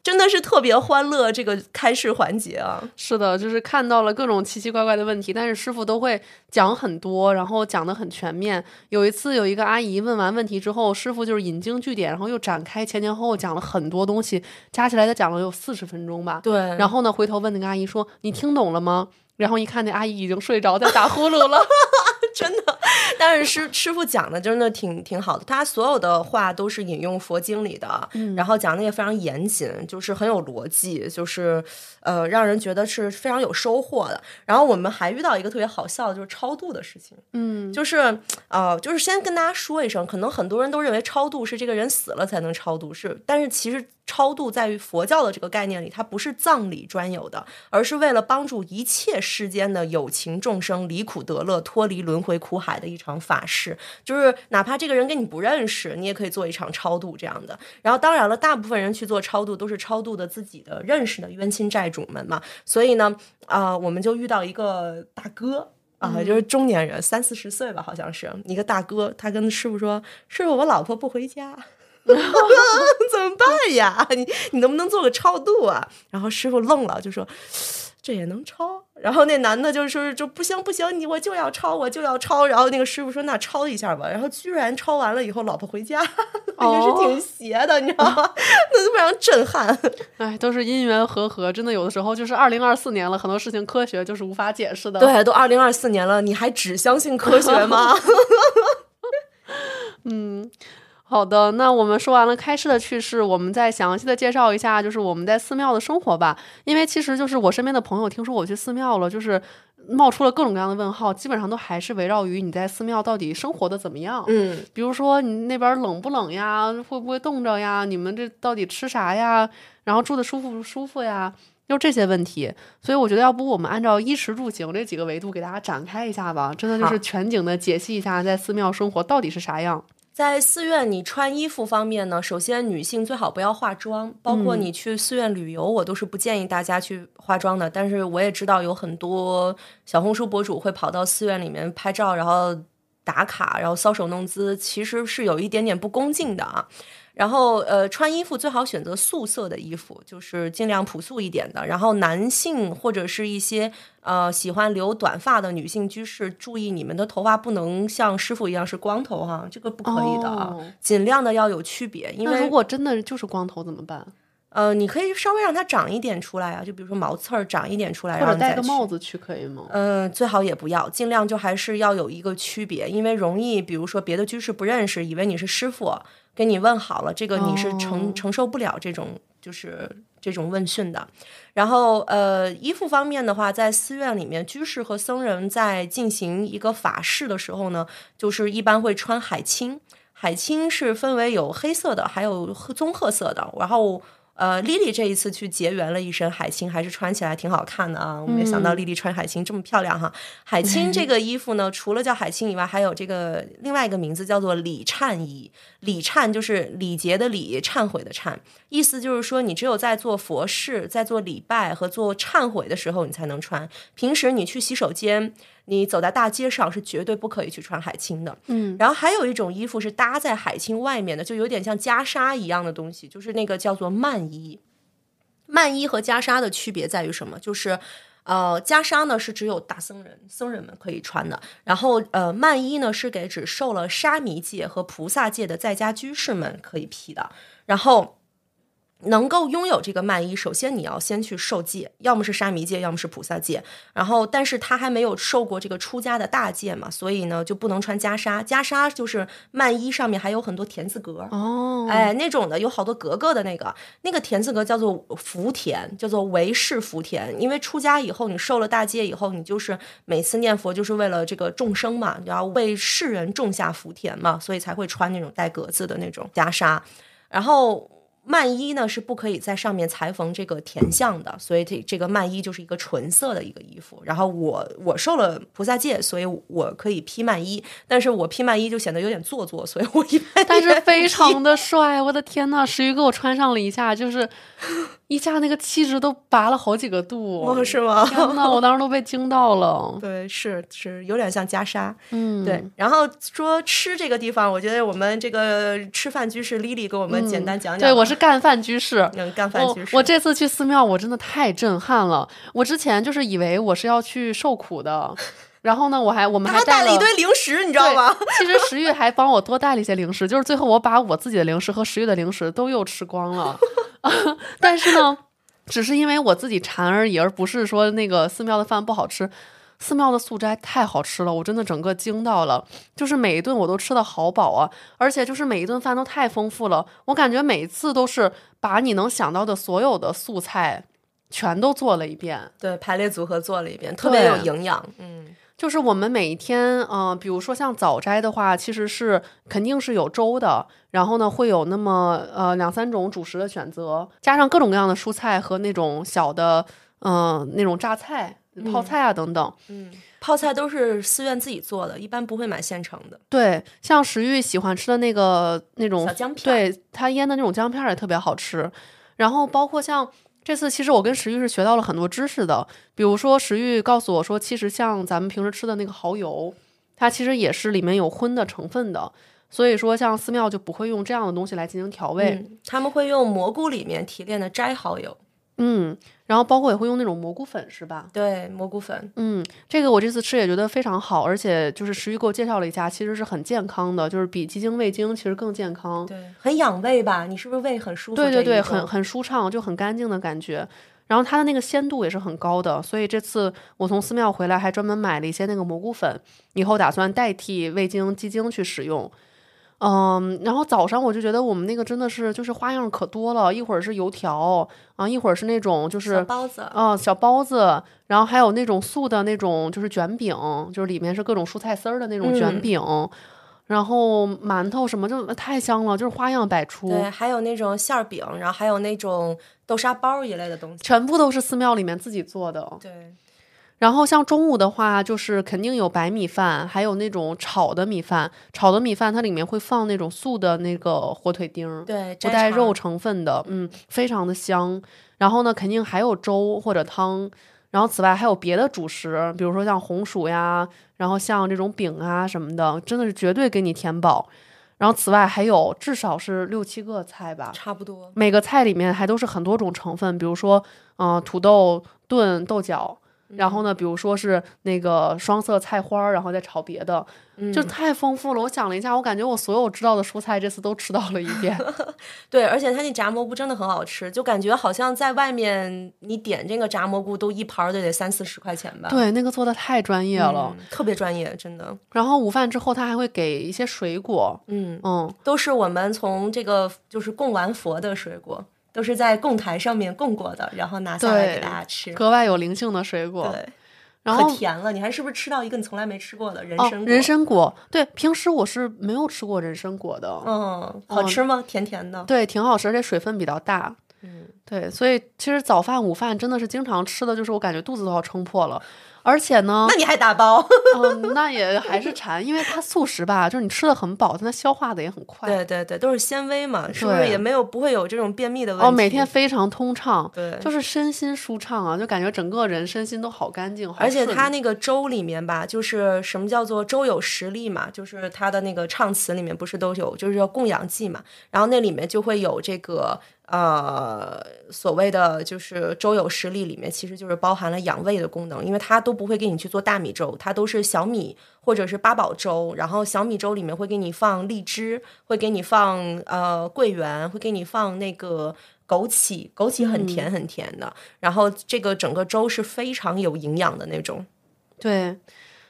真的是特别欢乐，这个开示环节啊。是的，就是看到了各种奇奇怪怪的问题，但是师傅都会讲很多，然后讲的很全面。有一次有一个阿姨问完问题之后，师傅就是引经据典，然后又展开前前后后讲了很多东西，加起来他讲了有四十分钟吧。对，然后呢，回头问那个阿姨说：“你听懂了吗？”然后一看那阿姨已经睡着，在打呼噜了。真的，但是师师傅讲的真的挺挺好的，他所有的话都是引用佛经里的，然后讲的也非常严谨，就是很有逻辑，就是呃让人觉得是非常有收获的。然后我们还遇到一个特别好笑的，就是超度的事情，嗯，就是呃就是先跟大家说一声，可能很多人都认为超度是这个人死了才能超度，是，但是其实。超度在于佛教的这个概念里，它不是葬礼专有的，而是为了帮助一切世间的有情众生离苦得乐、脱离轮回苦海的一场法事。就是哪怕这个人跟你不认识，你也可以做一场超度这样的。然后当然了，大部分人去做超度都是超度的自己的认识的冤亲债主们嘛。所以呢，啊、呃，我们就遇到一个大哥。啊，就是中年人，三四十岁吧，好像是一个大哥。他跟师傅说：“师傅，我老婆不回家。”怎么办呀？你你能不能做个超度啊？然后师傅愣了，就说这也能抄。然后那男的就说就不行不行，你我就要抄，我就要抄。然后那个师傅说那抄一下吧。然后居然抄完了以后，老婆回家，也 是挺邪的，你知道吗？那非常震撼。哎，都是因缘和合，真的有的时候就是二零二四年了，很多事情科学就是无法解释的。对，都二零二四年了，你还只相信科学吗？嗯。好的，那我们说完了开市的趣事，我们再详细的介绍一下，就是我们在寺庙的生活吧。因为其实就是我身边的朋友听说我去寺庙了，就是冒出了各种各样的问号，基本上都还是围绕于你在寺庙到底生活的怎么样。嗯，比如说你那边冷不冷呀，会不会冻着呀？你们这到底吃啥呀？然后住的舒服不舒服呀？就这些问题，所以我觉得要不我们按照衣食住行这几个维度给大家展开一下吧，真的就是全景的解析一下在寺庙生活到底是啥样。在寺院，你穿衣服方面呢，首先女性最好不要化妆，包括你去寺院旅游，我都是不建议大家去化妆的。但是我也知道有很多小红书博主会跑到寺院里面拍照，然后打卡，然后搔首弄姿，其实是有一点点不恭敬的啊。然后，呃，穿衣服最好选择素色的衣服，就是尽量朴素一点的。然后，男性或者是一些呃喜欢留短发的女性居士，注意你们的头发不能像师傅一样是光头哈，这个不可以的啊，哦、尽量的要有区别。因为如果真的就是光头怎么办？呃，你可以稍微让它长一点出来啊，就比如说毛刺儿长一点出来，或者戴个帽子去可以吗？嗯、呃，最好也不要，尽量就还是要有一个区别，因为容易，比如说别的居士不认识，以为你是师傅，给你问好了，这个你是承、哦承受不了这种就是这种问讯的。然后呃，衣服方面的话，在寺院里面，居士和僧人在进行一个法事的时候呢，就是一般会穿海青，海青是分为有黑色的，还有棕褐色的，然后。呃，丽丽这一次去结缘了一身海青，还是穿起来挺好看的啊！我没想到丽丽穿海青这么漂亮哈。海青这 个衣服呢，除了叫海青以外，还有这个另外一个名字叫做礼忏衣。礼忏就是礼节的礼，忏悔的忏，意思就是说，你只有在做佛事、在做礼拜和做忏悔的时候，你才能穿。平时你去洗手间。你走在大街上是绝对不可以去穿海青的，嗯，然后还有一种衣服是搭在海青外面的，就有点像袈裟一样的东西，就是那个叫做曼衣。曼衣和袈裟的区别在于什么？就是。呃，袈裟呢是只有大僧人、僧人们可以穿的，然后呃，曼衣呢是给只受了沙弥戒和菩萨戒的在家居士们可以披的，然后。能够拥有这个曼衣，首先你要先去受戒，要么是沙弥戒，要么是菩萨戒。然后，但是他还没有受过这个出家的大戒嘛，所以呢就不能穿袈裟。袈裟就是曼衣上面还有很多田字格哦，哎，那种的有好多格格的那个，那个田字格叫做福田，叫做唯是福田。因为出家以后，你受了大戒以后，你就是每次念佛就是为了这个众生嘛，你要为世人种下福田嘛，所以才会穿那种带格子的那种袈裟。然后。曼衣呢是不可以在上面裁缝这个田相的，所以这这个曼衣就是一个纯色的一个衣服。然后我我受了菩萨戒，所以我可以披曼衣，但是我披曼衣就显得有点做作，所以我一般但是非常的帅，我的天呐，石玉给我穿上了一下，就是一下那个气质都拔了好几个度，哦，是吗？天呐，我当时都被惊到了。对，是是有点像袈裟，嗯，对。然后说吃这个地方，我觉得我们这个吃饭居士 Lily 给我们简单讲讲。对，我是。干饭居士，干饭居士。我这次去寺庙，我真的太震撼了。我之前就是以为我是要去受苦的，然后呢，我还我们还带了一堆零食，你知道吗？其实石玉还帮我多带了一些零食，就是最后我把我自己的零食和石玉的零食都又吃光了。但是呢，只是因为我自己馋而已，而不是说那个寺庙的饭不好吃。寺庙的素斋太好吃了，我真的整个惊到了。就是每一顿我都吃的好饱啊，而且就是每一顿饭都太丰富了。我感觉每一次都是把你能想到的所有的素菜全都做了一遍，对，排列组合做了一遍，特别有营养。嗯，就是我们每一天，嗯，比如说像早斋的话，其实是肯定是有粥的，然后呢会有那么呃两三种主食的选择，加上各种各样的蔬菜和那种小的嗯那种榨菜。泡菜啊，等等，嗯，泡菜都是寺院自己做的，一般不会买现成的。对，像石玉喜欢吃的那个那种小姜片，对他腌的那种姜片也特别好吃。然后包括像这次，其实我跟石玉是学到了很多知识的。比如说，石玉告诉我说，其实像咱们平时吃的那个蚝油，它其实也是里面有荤的成分的。所以说，像寺庙就不会用这样的东西来进行调味，他们会用蘑菇里面提炼的斋蚝油。嗯。然后包括也会用那种蘑菇粉，是吧？对，蘑菇粉。嗯，这个我这次吃也觉得非常好，而且就是石玉给我介绍了一下，其实是很健康的，就是比鸡精味精其实更健康。对，很养胃吧？你是不是胃很舒服？对对对，很很舒畅，就很干净的感觉。然后它的那个鲜度也是很高的，所以这次我从寺庙回来还专门买了一些那个蘑菇粉，以后打算代替味精、鸡精去使用。嗯，然后早上我就觉得我们那个真的是就是花样可多了，一会儿是油条啊，一会儿是那种就是包子啊小包子，然后还有那种素的那种就是卷饼，就是里面是各种蔬菜丝儿的那种卷饼，然后馒头什么就太香了，就是花样百出。对，还有那种馅儿饼，然后还有那种豆沙包一类的东西，全部都是寺庙里面自己做的。对。然后像中午的话，就是肯定有白米饭，还有那种炒的米饭。炒的米饭它里面会放那种素的那个火腿丁，对，不带肉成分的，嗯，非常的香。然后呢，肯定还有粥或者汤。然后此外还有别的主食，比如说像红薯呀，然后像这种饼啊什么的，真的是绝对给你填饱。然后此外还有至少是六七个菜吧，差不多。每个菜里面还都是很多种成分，比如说，嗯，土豆炖豆角。然后呢，比如说是那个双色菜花，然后再炒别的，就太丰富了。我想了一下，我感觉我所有知道的蔬菜这次都吃到了一遍。对，而且它那炸蘑菇真的很好吃，就感觉好像在外面你点这个炸蘑菇都一盘都得三四十块钱吧。对，那个做的太专业了，特别专业，真的。然后午饭之后，他还会给一些水果，嗯嗯，都是我们从这个就是供完佛的水果。都是在供台上面供过的，然后拿下来给大家吃，格外有灵性的水果。对，然后甜了，你还是不是吃到一个你从来没吃过的人参果？人参果，对，平时我是没有吃过人参果的。嗯，好吃吗？甜甜的。对，挺好吃，而且水分比较大。嗯，对，所以其实早饭、午饭真的是经常吃的，就是我感觉肚子都要撑破了。而且呢，那你还打包？嗯，那也还是馋，因为它素食吧，就是你吃的很饱，但它消化的也很快。对对对，都是纤维嘛，是不是也没有不会有这种便秘的问题？哦，每天非常通畅，对，就是身心舒畅啊，就感觉整个人身心都好干净，而且它那个粥里面吧，就是什么叫做粥有实力嘛，就是它的那个唱词里面不是都有，就是叫供养剂嘛，然后那里面就会有这个呃所谓的就是粥有实力里面其实就是包含了养胃的功能，因为它都不会给你去做大米粥，它都是小米或者是八宝粥，然后小米粥里面会给你放荔枝，会给你放呃桂圆，会给你放那个。枸杞，枸杞很甜很甜的，然后这个整个粥是非常有营养的那种。对，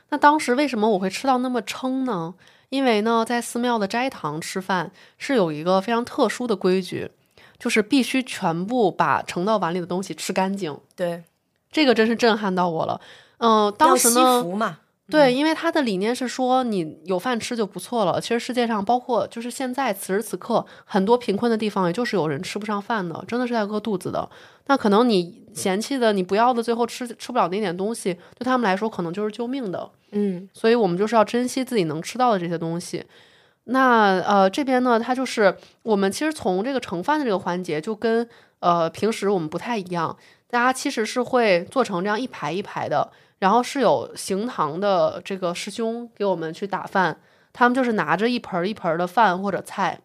那当时为什么我会吃到那么撑呢？因为呢，在寺庙的斋堂吃饭是有一个非常特殊的规矩，就是必须全部把盛到碗里的东西吃干净。对，这个真是震撼到我了。嗯、当时呢，嘛，对，因为他的理念是说，你有饭吃就不错了。其实世界上，包括就是现在此时此刻，很多贫困的地方，也就是有人吃不上饭的，真的是在饿肚子的。那可能你嫌弃的、你不要的，最后吃吃不了那点东西，对他们来说可能就是救命的。嗯所以我们就是要珍惜自己能吃到的这些东西。那呃这边呢，它就是我们其实从这个盛饭的这个环节，就跟呃平时我们不太一样，大家其实是会做成这样一排一排的，然后是有行堂的这个师兄给我们去打饭，他们就是拿着一盆一盆的饭或者菜，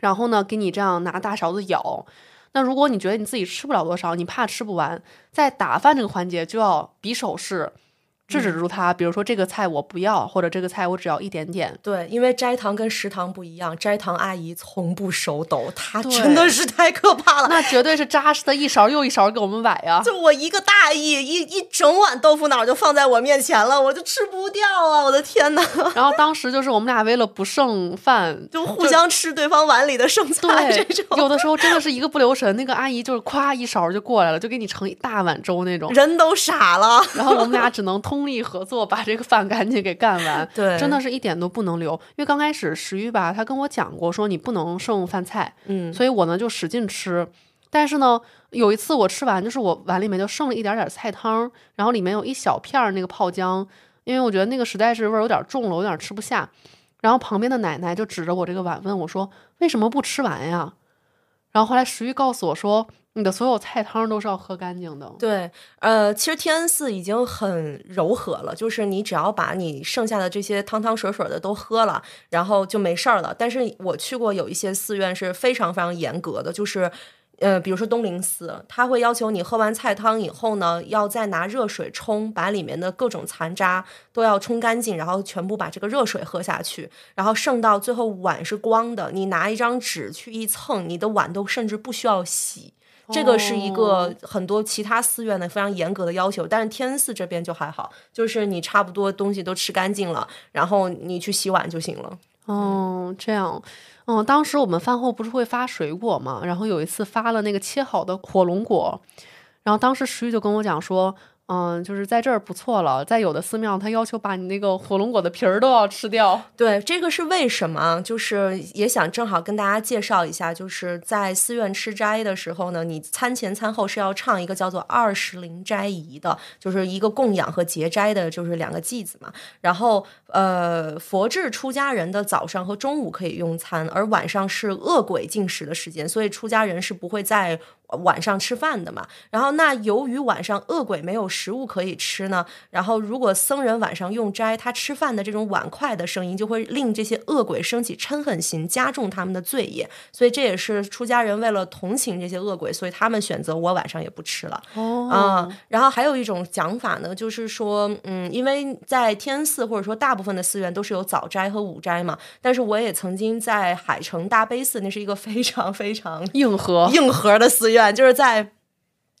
然后呢给你这样拿大勺子舀。那如果你觉得你自己吃不了多少，你怕吃不完，在打饭这个环节就要比手势，制止住他。比如说这个菜我不要，或者这个菜我只要一点点。对，因为斋堂跟食堂不一样，斋堂阿姨从不手抖，她真的是太可怕了。那绝对是扎实的一勺又一勺给我们崴呀！就我一个大意，一一整碗豆腐脑就放在我面前了，我就吃不掉啊！我的天哪，然后当时就是我们俩为了不剩饭，就互相吃对方碗里的剩菜对这，种。有的时候真的是一个不留神，那个阿姨就是咵一勺就过来了，就给你盛一大碗粥那种。人都傻了，然后我们俩只能通力合作，把这个饭赶紧给干完。对真的是一点都不能留。因为刚开始石玉吧，他跟我讲过，说你不能剩饭菜，嗯，所以我呢就使劲吃。但是呢，有一次我吃完，就是我碗里面就剩了一点点菜汤，然后里面有一小片儿那个泡姜，因为我觉得那个实在是味儿有点重了，我有点吃不下。然后旁边的奶奶就指着我这个碗问我说：“为什么不吃完呀？”然后后来石玉告诉我说：“你的所有菜汤都是要喝干净的。”对，呃，其实天恩寺已经很柔和了，就是你只要把你剩下的这些汤汤水水的都喝了，然后就没事儿了。但是我去过有一些寺院是非常非常严格的，就是。呃，比如说东林寺，他会要求你喝完菜汤以后呢，要再拿热水冲，把里面的各种残渣都要冲干净，然后全部把这个热水喝下去，然后剩到最后碗是光的，你拿一张纸去一蹭，你的碗都甚至不需要洗。这个是一个很多其他寺院的非常严格的要求，但是天恩寺这边就还好，就是你差不多东西都吃干净了，然后你去洗碗就行了。哦，这样，嗯，当时我们饭后不是会发水果嘛，然后有一次发了那个切好的火龙果，然后当时石玉就跟我讲说，嗯，就是在这儿不错了，在有的寺庙他要求把你那个火龙果的皮儿都要吃掉。对，这个是为什么？就是也想正好跟大家介绍一下，就是在寺院吃斋的时候呢，你餐前餐后是要唱一个叫做二十灵斋仪的，就是一个供养和节斋的，就是两个偈子嘛。然后呃，佛制出家人的早上和中午可以用餐，而晚上是恶鬼进食的时间，所以出家人是不会在晚上吃饭的嘛。然后那由于晚上恶鬼没有食物可以吃呢，然后如果僧人晚上用斋，他吃饭的这种碗筷的声音就会令这些恶鬼升起嗔恨心，加重他们的罪业。所以这也是出家人为了同情这些恶鬼，所以他们选择我晚上也不吃了。哦啊、然后还有一种讲法呢，就是说，嗯，因为在天恩寺或者说大部分的寺院都是有早斋和午斋嘛，但是我也曾经在海城大悲寺，那是一个非常非常硬核，硬核的寺院，就是在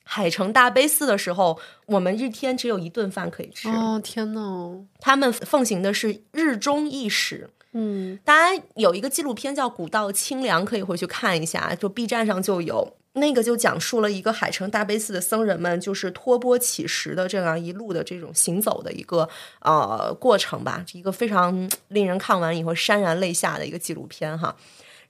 海城大悲寺的时候，我们一天只有一顿饭可以吃，哦，天呐，他们奉行的是日中一食。嗯，大家有一个纪录片叫《古道清凉》，可以回去看一下，就 B 站上就有。那个就讲述了一个海城大悲寺的僧人们就是托钵乞食的这样一路的这种行走的一个呃过程吧，一个非常令人看完以后潸然泪下的一个纪录片哈。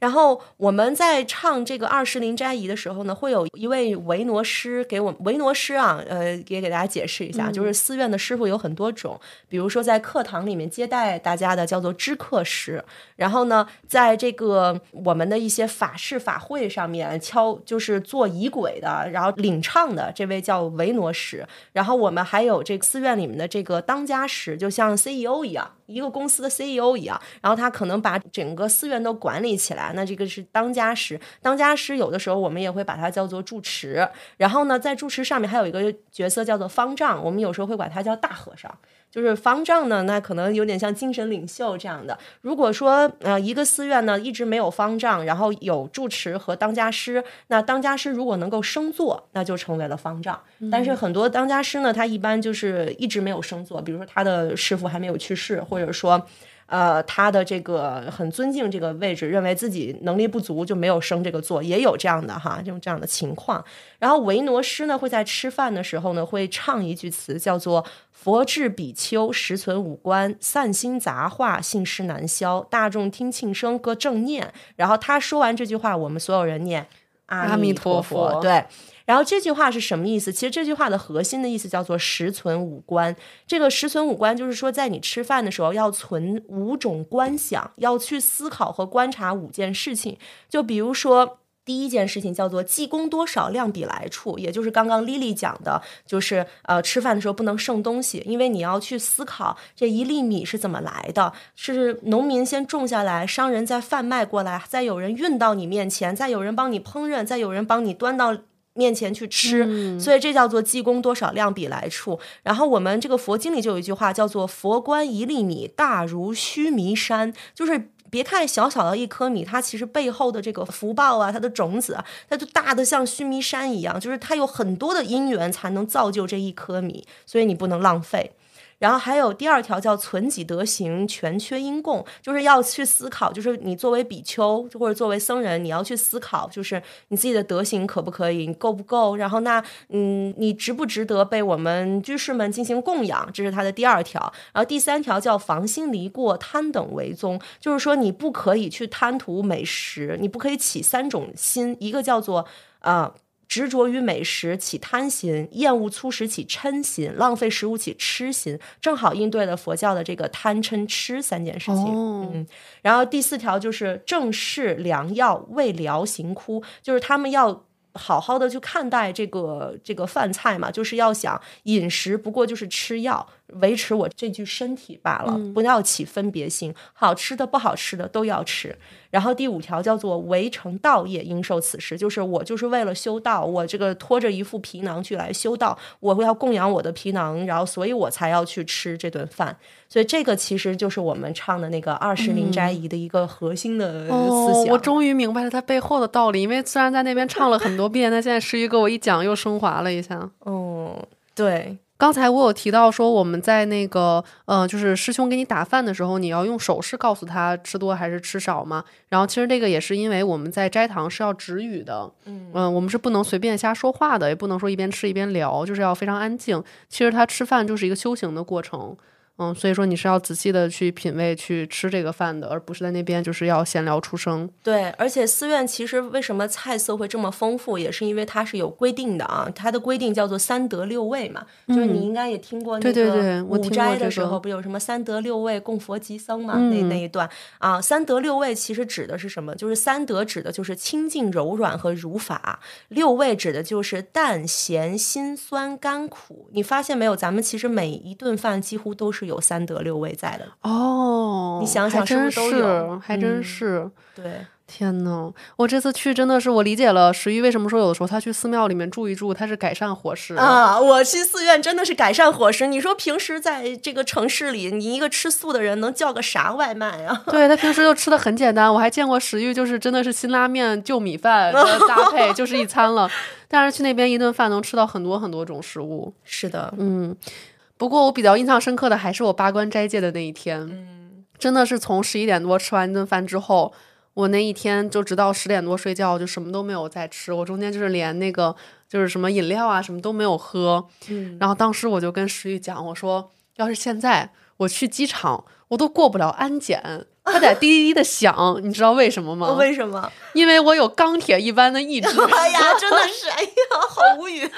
然后我们在唱这个二十灵斋仪的时候呢，会有一位维罗师给我们维罗师啊，呃，也给大家解释一下，就是寺院的师傅有很多种，比如说在课堂里面接待大家的叫做知客师，然后呢，在这个我们的一些法事法会上面敲就是做仪轨的，然后领唱的这位叫维罗师，然后我们还有这个寺院里面的这个当家师，就像 CEO 一样。一个公司的 CEO 一样，然后他可能把整个寺院都管理起来，那这个是当家师。当家师有的时候我们也会把它叫做住持，然后呢，在住持上面还有一个角色叫做方丈，我们有时候会管他叫大和尚。就是方丈呢，那可能有点像精神领袖这样的。如果说呃一个寺院呢一直没有方丈，然后有住持和当家师，那当家师如果能够升座，那就成为了方丈。但是很多当家师呢，他一般就是一直没有升座，比如说他的师傅还没有去世，或者说。呃，他的这个很尊敬这个位置，认为自己能力不足就没有升这个座，也有这样的哈，这种这样的情况。然后维诺师呢会在吃饭的时候呢会唱一句词，叫做“佛智比丘实存五观，散心杂话信师难消，大众听庆声各正念”。然后他说完这句话，我们所有人念阿弥陀佛。对。然后这句话是什么意思？其实这句话的核心的意思叫做实存五观。这个实存五观就是说，在你吃饭的时候要存五种观想，要去思考和观察五件事情。就比如说，第一件事情叫做济公多少量比来处，也就是刚刚 Lily 讲的，就是呃吃饭的时候不能剩东西，因为你要去思考这一粒米是怎么来的，是农民先种下来，商人再贩卖过来，再有人运到你面前，再有人帮你烹饪，再有人帮你端到。面前去吃，所以这叫做济公多少量比来处。然后我们这个佛经里就有一句话叫做“佛观一粒米，大如须弥山”，就是别看小小的一颗米，它其实背后的这个福报啊，它的种子啊，它就大的像须弥山一样，就是它有很多的因缘才能造就这一颗米，所以你不能浪费。然后还有第二条叫存己德行，全缺因供，就是要去思考，就是你作为比丘或者作为僧人，你要去思考，就是你自己的德行可不可以，你够不够？然后那嗯，你值不值得被我们居士们进行供养？这是他的第二条。然后第三条叫防心离过，贪等为宗，就是说你不可以去贪图美食，你不可以起三种心，一个叫做啊。执着于美食起贪心，厌恶粗食起嗔心，浪费食物起痴心，正好应对了佛教的这个贪嗔痴三件事情。嗯，然后第四条就是正视良药，为疗行枯，就是他们要。好好的去看待这个这个饭菜嘛，就是要想饮食不过就是吃药，维持我这具身体罢了，不要起分别心，好吃的不好吃的都要吃。然后第五条叫做围成道业，应受此食，就是我就是为了修道，我这个拖着一副皮囊去来修道，我要供养我的皮囊，然后所以我才要去吃这顿饭。所以这个其实就是我们唱的那个二十灵斋仪的一个核心的思想。我终于明白了它背后的道理，因为虽然在那边唱了很多遍，但现在诗雨给我一讲又升华了一下。嗯，对。刚才我有提到说，我们在那个，呃，就是师兄给你打饭的时候，你要用手势告诉他吃多还是吃少嘛。然后其实这个也是因为我们在斋堂是要止语的，嗯，我们是不能随便瞎说话的，也不能说一边吃一边聊，就是要非常安静。其实他吃饭就是一个修行的过程。嗯，所以说你是要仔细的去品味、去吃这个饭的，而不是在那边就是要闲聊出声。对，而且寺院其实为什么菜色会这么丰富，也是因为它是有规定的啊。它的规定叫做三德六味嘛，就是你应该也听过那个五斋的时候，不有什么三德六味供佛及僧嘛？那那一段啊，三德六味其实指的是什么？就是三德指的就是清净、柔软和如法，六味指的就是淡、咸、辛、酸、甘、苦。你发现没有？咱们其实每一顿饭几乎都是。有三德六味在的哦，你想想是不是都有？还真是。对，天呐，我这次去真的是我理解了石玉为什么说有的时候他去寺庙里面住一住，他是改善伙食啊。我去寺院真的是改善伙食。你说平时在这个城市里，你一个吃素的人能叫个啥外卖啊？对他平时就吃的很简单。我还见过食欲，就是真的是辛拉面就米饭搭配 就是一餐了。但是去那边一顿饭能吃到很多很多种食物。是的，嗯。不过我比较印象深刻的还是我八关斋戒的那一天，嗯，真的是从十一点多吃完一顿饭之后，我那一天就直到十点多睡觉，就什么都没有再吃。我中间就是连那个就是什么饮料啊什么都没有喝，嗯，然后当时我就跟石玉讲，我说要是现在我去机场，我都过不了安检。它在滴滴滴的响，你知道为什么吗？为什么？因为我有钢铁一般的意志。哎呀，真的是，哎呀，好无语。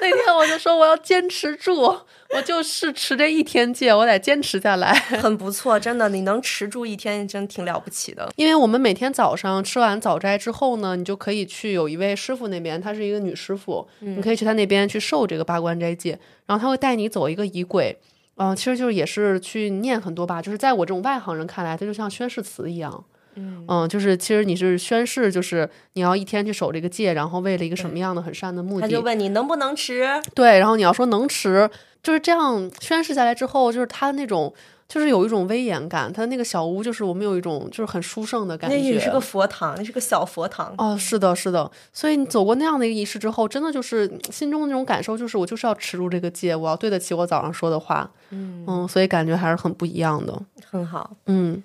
那天我就说我要坚持住，我就是持这一天戒，我得坚持下来。很不错，真的，你能持住一天，真挺了不起的。因为我们每天早上吃完早斋之后呢，你就可以去有一位师傅那边，她是一个女师傅，你可以去她那边去受这个八关斋戒，然后她会带你走一个仪轨。嗯，其实就是也是去念很多吧，就是在我这种外行人看来，它就像宣誓词一样。嗯就是其实你是宣誓，就是你要一天去守这个戒，然后为了一个什么样的很善的目的。他就问你能不能吃？对，然后你要说能吃，就是这样宣誓下来之后，就是他那种。就是有一种威严感，它那个小屋就是我们有一种就是很殊胜的感觉。那也是个佛堂，那是个小佛堂。哦，是的，是的。所以你走过那样的一个仪式之后，真的就是心中的那种感受，就是我就是要持住这个戒，我要对得起我早上说的话。嗯嗯，所以感觉还是很不一样的。很好。嗯。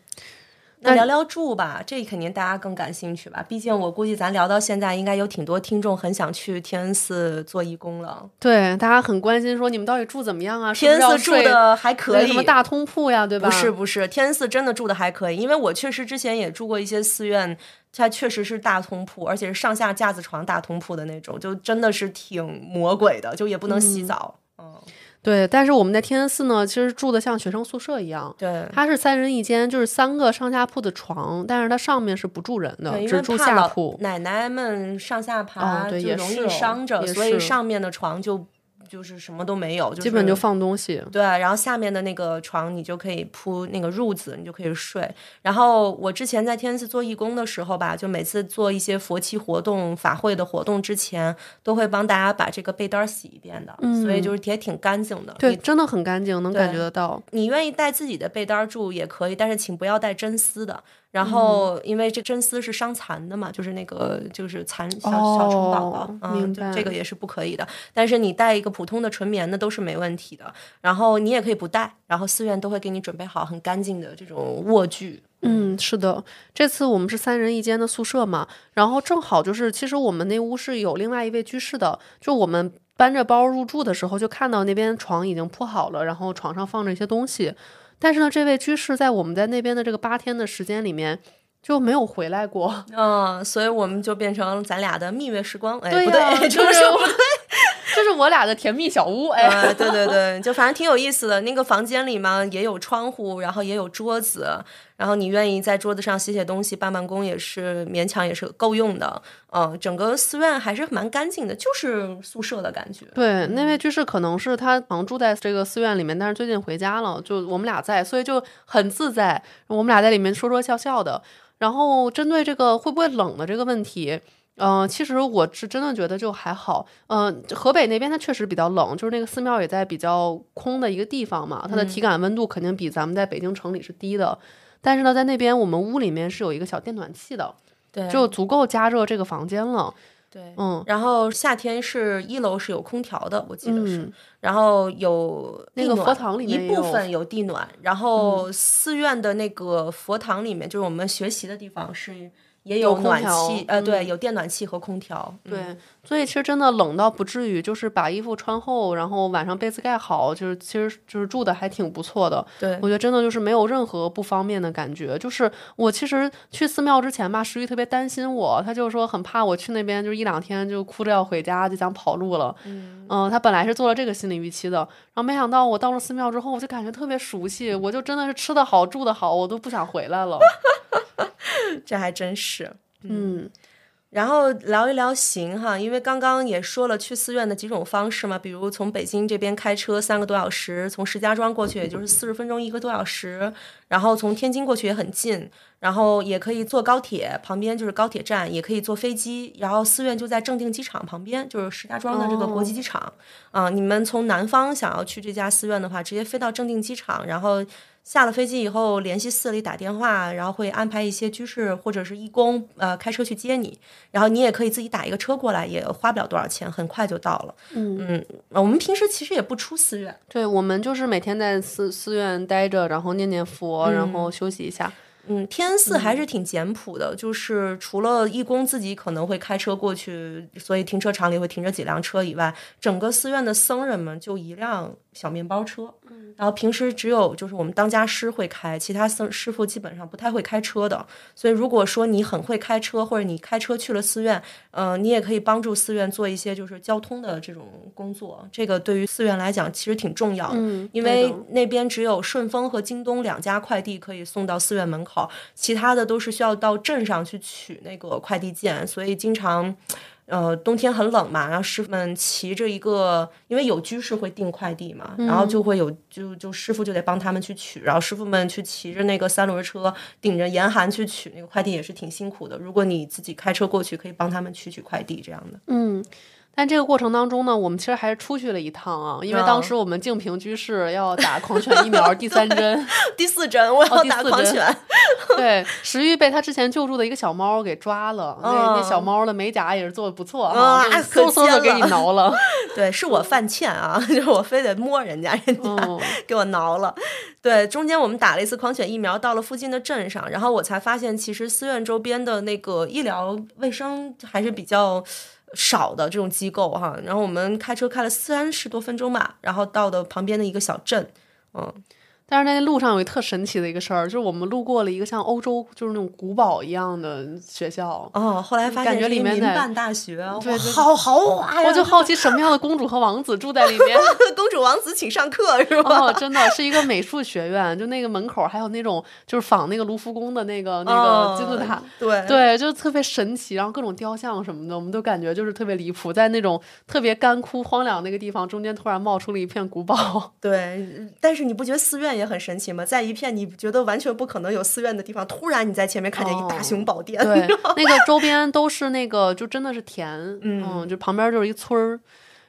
那聊聊住吧，这肯定大家更感兴趣吧？毕竟我估计咱聊到现在，应该有挺多听众很想去天恩寺做义工了。对，大家很关心说你们到底住怎么样啊？天恩寺住的还可以，什么大通铺呀，对吧？不是不是，天恩寺真的住的还可以，因为我确实之前也住过一些寺院，它确实是大通铺，而且是上下架子床大通铺的那种，就真的是挺魔鬼的，就也不能洗澡。嗯。对，但是我们在天恩寺呢，其实住的像学生宿舍一样。对，它是三人一间，就是三个上下铺的床，但是它上面是不住人的，只住下铺。奶奶们上下爬就容易伤着，所以上面的床就。就是什么都没有，就基本就放东西。对，然后下面的那个床你就可以铺那个褥子，你就可以睡。然后我之前在天赐做义工的时候吧，就每次做一些佛七活动、法会的活动之前，都会帮大家把这个被单洗一遍的，所以就是也挺干净的。对，真的很干净，能感觉得到。你愿意带自己的被单住也可以，但是请不要带真丝的。然后，因为这真丝是伤残的嘛，就是那个就是残小小虫宝宝，嗯，这个也是不可以的。但是你带一个普通的纯棉的都是没问题的。然后你也可以不带，然后寺院都会给你准备好很干净的这种卧具。嗯，是的，这次我们是三人一间的宿舍嘛，然后正好就是其实我们那屋是有另外一位居士的，就我们搬着包入住的时候就看到那边床已经铺好了，然后床上放着一些东西。但是呢，这位居士在我们在那边的这个八天的时间里面就没有回来过，嗯，所以我们就变成咱俩的蜜月时光，哎，不对，就是不对。这是我俩的甜蜜小屋，哎，对对对，就反正挺有意思的。那个房间里嘛，也有窗户，然后也有桌子，然后你愿意在桌子上写写东西、办办公，也是勉强也是够用的。嗯，整个寺院还是蛮干净的，就是宿舍的感觉。对，那位居士可能是他常住在这个寺院里面，但是最近回家了，就我们俩在，所以就很自在。我们俩在里面说说笑笑的。然后针对这个会不会冷的这个问题。嗯，其实我是真的觉得就还好。嗯，河北那边它确实比较冷，就是那个寺庙也在比较空的一个地方嘛，它的体感温度肯定比咱们在北京城里是低的。但是呢，在那边我们屋里面是有一个小电暖气的，对，就足够加热这个房间了。对，嗯。然后夏天是一楼是有空调的，我记得是。然后有那个佛堂里面一部分有地暖，然后寺院的那个佛堂里面就是我们学习的地方是。也有暖气，呃，对，有电暖气和空调。对，所以其实真的冷到不至于，就是把衣服穿厚，然后晚上被子盖好，就是其实就是住的还挺不错的。对，我觉得真的就是没有任何不方便的感觉。就是我其实去寺庙之前吧，石玉特别担心我，他就说很怕我去那边就一两天就哭着要回家，就想跑路了。嗯，嗯，他本来是做了这个心理预期的，然后没想到我到了寺庙之后，我就感觉特别熟悉，我就真的是吃的好，住的好，我都不想回来了。这还真是，嗯，然后聊一聊行哈，因为刚刚也说了去寺院的几种方式嘛，比如从北京这边开车三个多小时，从石家庄过去也就是四十分钟一个多小时，然后从天津过去也很近，然后也可以坐高铁，旁边就是高铁站，也可以坐飞机，然后寺院就在正定机场旁边，就是石家庄的这个国际机场，啊，你们从南方想要去这家寺院的话，直接飞到正定机场，然后。下了飞机以后，联系寺里打电话，然后会安排一些居士或者是义工，呃，开车去接你。然后你也可以自己打一个车过来，也花不了多少钱，很快就到了。嗯嗯，我们平时其实也不出寺院，对我们就是每天在寺寺院待着，然后念念佛，然后休息一下。嗯，天恩寺还是挺简朴的，就是除了义工自己可能会开车过去，所以停车场里会停着几辆车以外，整个寺院的僧人们就一辆小面包车。然后平时只有就是我们当家师会开，其他僧师傅基本上不太会开车的。所以如果说你很会开车，或者你开车去了寺院，呃，你也可以帮助寺院做一些就是交通的这种工作。这个对于寺院来讲其实挺重要的，嗯因为那边只有顺丰和京东两家快递可以送到寺院门口，其他的都是需要到镇上去取那个快递件，所以经常。呃，冬天很冷嘛，然后师傅们骑着一个，因为有居士会订快递嘛，然后就会有就就师傅就得帮他们去取，然后师傅们去骑着那个三轮车，顶着严寒去取那个快递也是挺辛苦的。如果你自己开车过去，可以帮他们取取快递这样的。嗯，但这个过程当中呢，我们其实还是出去了一趟啊，因为当时我们静平居士要打狂犬疫苗第三针，第四针我要打狂犬，对，石玉被他之前救助的一个小猫给抓了，那那小猫的美甲也是做的不错，啊嗖嗖的给你挠了，对，是我犯欠啊，就是我非得摸人家，人家嗯给我挠了。对，中间我们打了一次狂犬疫苗，到了附近的镇上，然后我才发现，其实寺院周边的那个医疗卫生还是比较少的这种机构哈。然后我们开车开了三十多分钟吧，然后到的旁边的一个小镇，嗯，但是在那路上有一特神奇的一个事儿，就是我们路过了一个像欧洲就是那种古堡一样的学校。哦，后来发感现是一觉里面的民办大学，对对好豪华呀！我就好奇什么样的公主和王子住在里面。公主王子请上课是吧？哦，真的是一个美术学院，就那个门口还有那种就是仿那个卢浮宫的那个那哦个金字塔，对对，就是特别神奇，然后各种雕像什么的，我们都感觉就是特别离谱，在那种特别干枯荒凉那个地方，中间突然冒出了一片古堡。对，但是你不觉得寺院也很神奇嘛？在一片你觉得完全不可能有寺院的地方，突然你在前面看见一大哦雄宝殿，对，那个周边都是那个，就真的是田，嗯就旁边就是一村儿。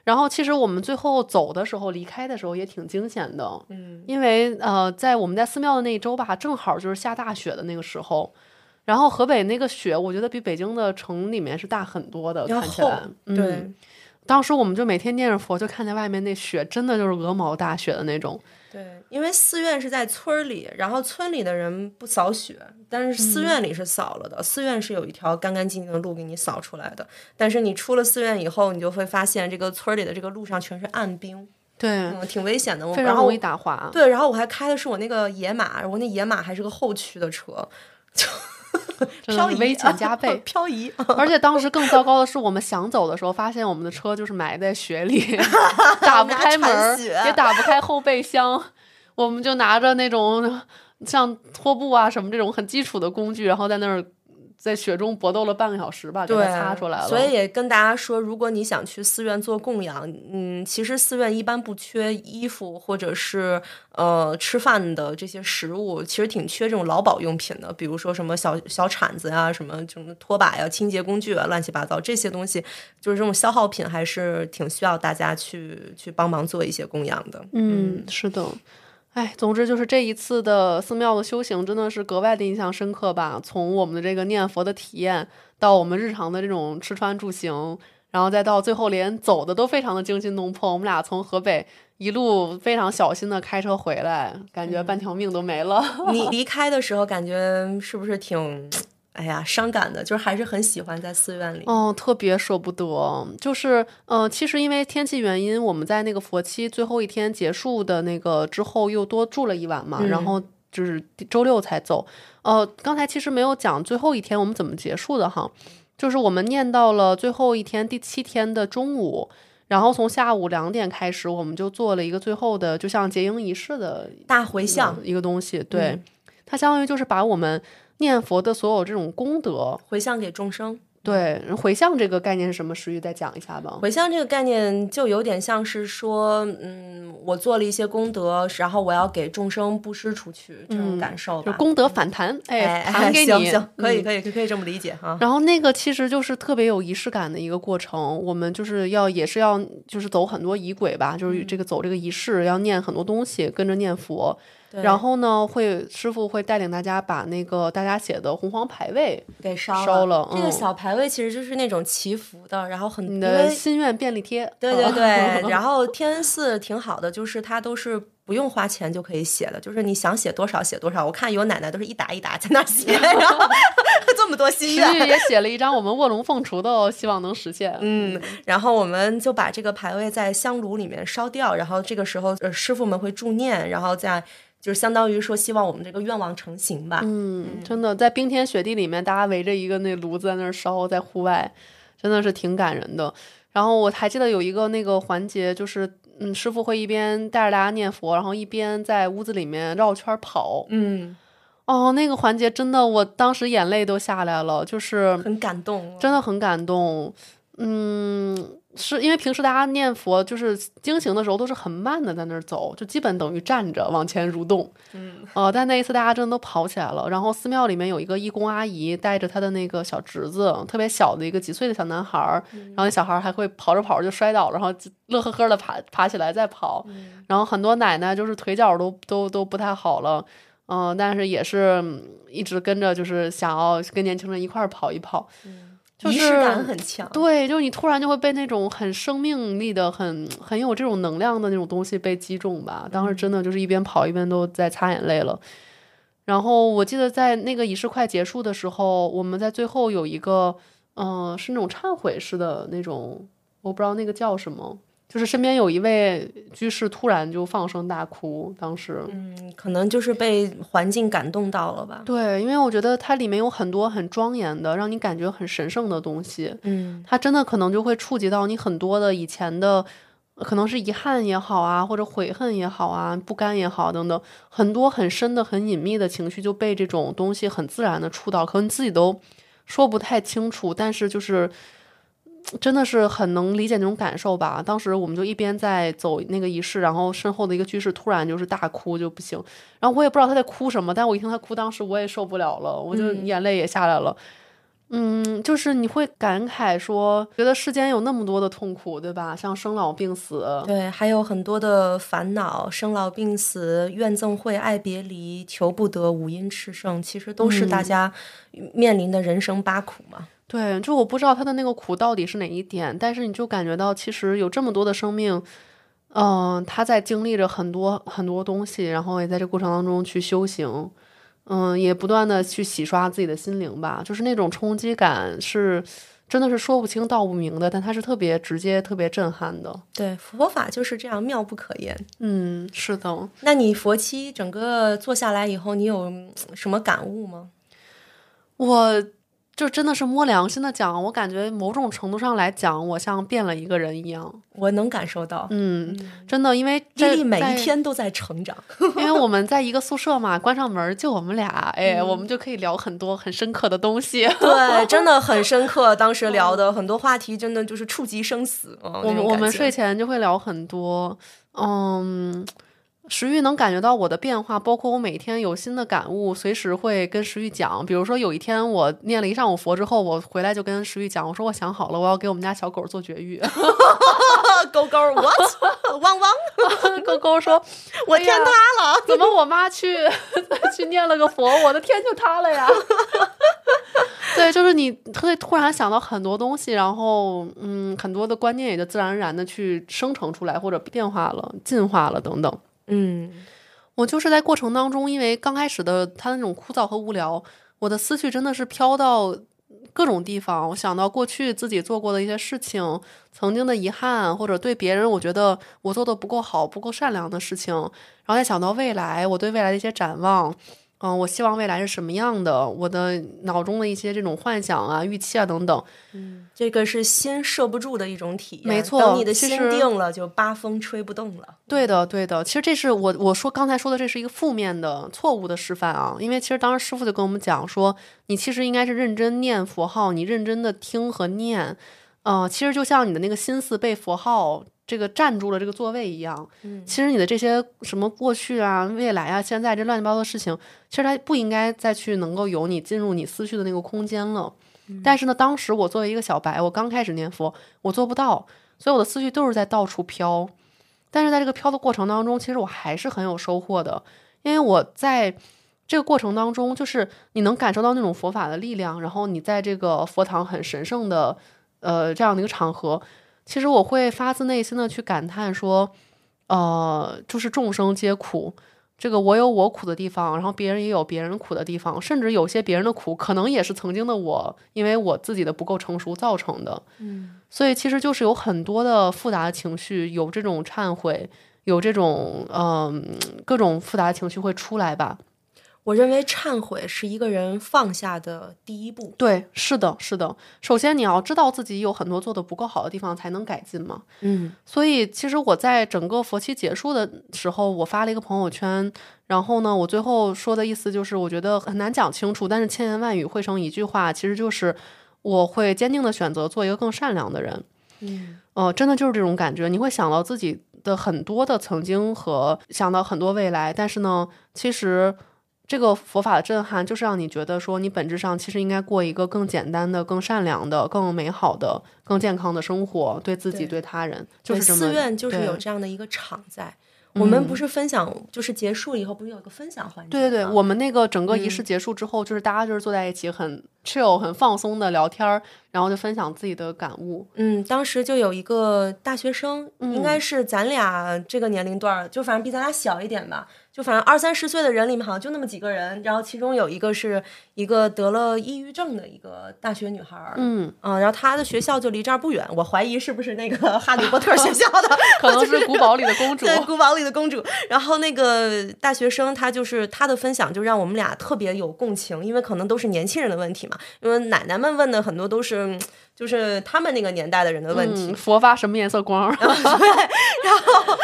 然后其实我们最后走的时候，离开的时候也挺惊险的，嗯，因为呃，在我们在寺庙的那一周吧，正好就是下大雪的那个时候。然后河北那个雪，我觉得比北京的城里面是大很多的，看起来。嗯，对。当时我们就每天念着佛，就看见外面那雪，真的就是鹅毛大雪的那种。对，因为寺院是在村里，然后村里的人不扫雪，但是寺院里是扫了的。寺院是有一条干干净净的路给你扫出来的，但是你出了寺院以后，你就会发现这个村里的这个路上全是暗冰，对，嗯，挺危险的。我非常容易打滑。对，然后我还开的是我那个野马，我那野马还是个后驱的车，漂移，是危险加 倍漂移。而且当时更糟糕的是，我们想走的时候，发现我们的车就是埋在雪里，打不开门也打不开后备箱。我们就拿着那种像拖布啊什么这种很基础的工具，然后在那儿在雪中搏斗了半个小时吧，给对，它擦出来了。所以也跟大家说，如果你想去寺院做供养，嗯，其实寺院一般不缺衣服或者是呃吃饭的这些食物，其实挺缺这种劳保用品的，比如说什么小小铲子呀、什么什么拖把呀、清洁工具啊，乱七八糟这些东西，就是这种消耗品，还是挺需要大家去去帮忙做一些供养的。嗯，是的。哎，总之就是这一次的寺庙的修行真的是格外的印象深刻吧。从我们的这个念佛的体验，到我们日常的这种吃穿住行，然后再到最后连走的都非常的惊心动魄。我们俩从河北一路非常小心的开车回来，感觉半条命都没了。你离开的时候，感觉是不是挺？哎呀，伤感的，就是还是很喜欢在寺院里。哦，特别舍不得。就是，呃，其实因为天气原因，我们在那个佛期最后一天结束的那个之后，又多住了一晚嘛，然后就是周六才走。呃，刚才其实没有讲最后一天我们怎么结束的哈，就是我们念到了最后一天第七天的中午。然后从下午两点开始，我们就做了一个最后的，就像结营仪式的大回向，一个东西。对，它相当于就是把我们念佛的所有这种功德回向给众生。对，回向这个概念是什么？石玉再讲一下吧。回向这个概念就有点像是说，嗯，我做了一些功德，然后我要给众生布施出去，这种感受吧。就功德反弹，哎，弹给你，行行，可以嗯可以可以可以这么理解哈。然后那个其实就是特别有仪式感的一个过程，我们就是要也是要就是走很多仪轨吧，就是这个走这个仪式要念很多东西，跟着念佛。然后呢，会师傅会带领大家把那个大家写的红黄牌位给烧烧了这个嗯小牌位其实就是那种祈福的，然后很因你的为心愿便利贴，对对嗯对，然后天恩寺挺好的，就是它都是不用花钱就可以写的，就是你想写多少写多少。我看有奶奶都是一沓一沓在那写，然后 这么多心愿。玉也写了一张我们卧龙凤雏的哦，希望能实现。嗯，然后我们就把这个牌位在香炉里面烧掉，然后这个时候呃师傅们会助念，然后再就是相当于说希望我们这个愿望成型吧。嗯，真的在冰天雪地里面，大家围着一个那炉子在那儿烧，在户外，真的是挺感人的。然后我还记得有一个那个环节，就是嗯，师傅会一边带着大家念佛，然后一边在屋子里面绕圈跑。嗯，哦，那个环节真的，我当时眼泪都下来了，就是很感动，真的很感动。嗯，是因为平时大家念佛就是经行的时候都是很慢的在那儿走，就基本等于站着往前蠕动。嗯，呃，但那一次大家真的都跑起来了。然后寺庙里面有一个义工阿姨带着她的那个小侄子，特别小的一个几岁的小男孩儿，然后那小孩儿还会跑着跑着就摔倒了，然后乐呵呵的爬爬起来再跑。然后很多奶奶就是腿脚都都都不太好了，嗯、但是也是嗯一直跟着，就是想要跟年轻人一块儿跑一跑。就是仪式感很强。对，就是你突然就会被那种很生命力的、很很有这种能量的那种东西被击中吧。当时真的就是一边跑一边都在擦眼泪了。然后我记得在那个仪式快结束的时候，我们在最后有一个，嗯、是那种忏悔式的那种，我不知道那个叫什么，就是身边有一位居士突然就放声大哭，当时。嗯，可能就是被环境感动到了吧。对，因为我觉得它里面有很多很庄严的，让你感觉很神圣的东西。嗯它真的可能就会触及到你很多的以前的，呃可能是遗憾也好啊，或者悔恨也好啊，不甘也好等等，很多很深的、很隐秘的情绪就被这种东西很自然的触到，可能你自己都说不太清楚，但是就是。真的是很能理解那种感受吧。当时我们就一边在走那个仪式，然后身后的一个居士突然就是大哭就不行，然后我也不知道他在哭什么，但我一听他哭，当时我也受不了了，我就嗯眼泪也下来了。嗯，就是你会感慨说，觉得世间有那么多的痛苦，对吧？像生老病死，对，还有很多的烦恼，生老病死、怨憎会、爱别离、求不得、五阴炽盛，其实都是大家面临的人生八苦嘛。对，就我不知道他的那个苦到底是哪一点，但是你就感觉到，其实有这么多的生命，嗯、他在经历着很多很多东西，然后也在这过程当中去修行，嗯，也不断的去洗刷自己的心灵吧，就是那种冲击感是真的是说不清道不明的，但它是特别直接、特别震撼的。对，佛法就是这样妙不可言。嗯，是的，那你佛期整个做下来以后，你有嗯什么感悟吗？我就真的是摸良心的讲，我感觉某种程度上来讲，我像变了一个人一样。我能感受到，嗯，真的，因为丽这丽每一天都在成长。因为我们在一个宿舍嘛，关上门就我们俩，哎，嗯我们就可以聊很多很深刻的东西。对，真的很深刻。当时聊的很多话题，真的就是触及生死。嗯、我们我们睡前就会聊很多，嗯。石玉能感觉到我的变化，包括我每天有新的感悟，随时会跟石玉讲。比如说有一天我念了一上午佛之后，我回来就跟石玉讲，我说我想好了，我要给我们家小狗做绝育。狗狗 what 汪汪，狗狗说：“我天塌了。怎么我妈去 去念了个佛，我的天就塌了呀？对，就是你会突然想到很多东西，然后嗯，很多的观念也就自然而然的去生成出来，或者变化了、进化了等等。嗯我就是在过程当中，因为刚开始的他那种枯燥和无聊，我的思绪真的是飘到各种地方。我想到过去自己做过的一些事情，曾经的遗憾，或者对别人我觉得我做的不够好、不够善良的事情，然后再想到未来，我对未来的一些展望。嗯，我希望未来是什么样的？我的脑中的一些这种幻想啊、预期啊等等，嗯这个是心摄不住的一种体验。没错等你的心定了，就八风吹不动了。对的，对的。其实这是我我说刚才说的，这是一个负面的、错误的示范啊。因为其实当时师傅就跟我们讲说，你其实应该是认真念佛号，你认真的听和念，呃，其实就像你的那个心思被佛号这个占住了这个座位一样。嗯其实你的这些什么过去啊、未来啊、现在这乱七八糟的事情，其实它不应该再去能够有你进入你思绪的那个空间了。但是呢，当时我作为一个小白，我刚开始念佛，我做不到，所以我的思绪都是在到处飘。但是在这个飘的过程当中，其实我还是很有收获的，因为我在这个过程当中，就是你能感受到那种佛法的力量，然后你在这个佛堂很神圣的呃这样的一个场合，其实我会发自内心的去感叹说，呃，就是众生皆苦。这个我有我苦的地方，然后别人也有别人苦的地方，甚至有些别人的苦可能也是曾经的我，因为我自己的不够成熟造成的。嗯，所以其实就是有很多的复杂的情绪，有这种忏悔，有这种嗯、各种复杂的情绪会出来吧。我认为忏悔是一个人放下的第一步。对，是的，是的。首先你要知道自己有很多做的不够好的地方，才能改进嘛。嗯所以其实我在整个佛期结束的时候，我发了一个朋友圈，然后呢，我最后说的意思就是，我觉得很难讲清楚，但是千言万语汇成一句话，其实就是我会坚定的选择做一个更善良的人。嗯呃，真的就是这种感觉，你会想到自己的很多的曾经和想到很多未来，但是呢，其实这个佛法的震撼就是让你觉得说，你本质上其实应该过一个更简单的、更善良的、更美好的、更健康的生活，对自己、对对他人，就，是这么寺院就是有这样的一个场在。我们嗯不是分享，就是结束以后不是有个分享环节吗？对对对，我们那个整个仪式嗯结束之后，就是大家就是坐在一起很 chill、很放松的聊天儿，然后就分享自己的感悟。嗯，当时就有一个大学生，应该嗯是咱俩这个年龄段儿，就反正比咱俩小一点吧，就反正二三十岁的人里面好像就那么几个人，然后其中有一个是一个得了抑郁症的一个大学女孩儿，嗯，嗯，然后她的学校就离这儿不远，我怀疑是不是那个哈利波特学校的，可能是古堡里的公主。对，古堡里的公主。然后那个大学生，他就是他的分享，就让我们俩特别有共情，因为可能都是年轻人的问题嘛。因为奶奶们问的很多都是，就是他们那个年代的人的问题。嗯，佛发什么颜色光？对然后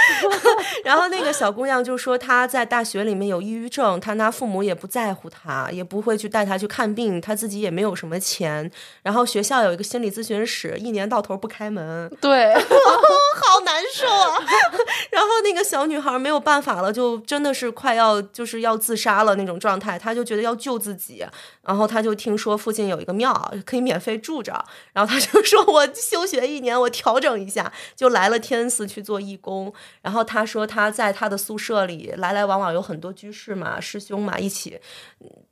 然后那个小姑娘就说她在大学里面有抑郁症，她她父母也不在乎她，也不会去带她去看病，她自己也没有什么钱。然后学校有一个心理咨询室，一年到头不开门，对，好难受啊！然后那个小女孩没有办法了，就真的是快要就是要自杀了那种状态，她就觉得要救自己，然后她就听说附近有一个庙可以免费住着，然后他就说我休学一年，我调整一下，就来了天恩寺去做义工。然后他说他在他的宿舍里来来往往有很多居士嘛、师兄嘛一起，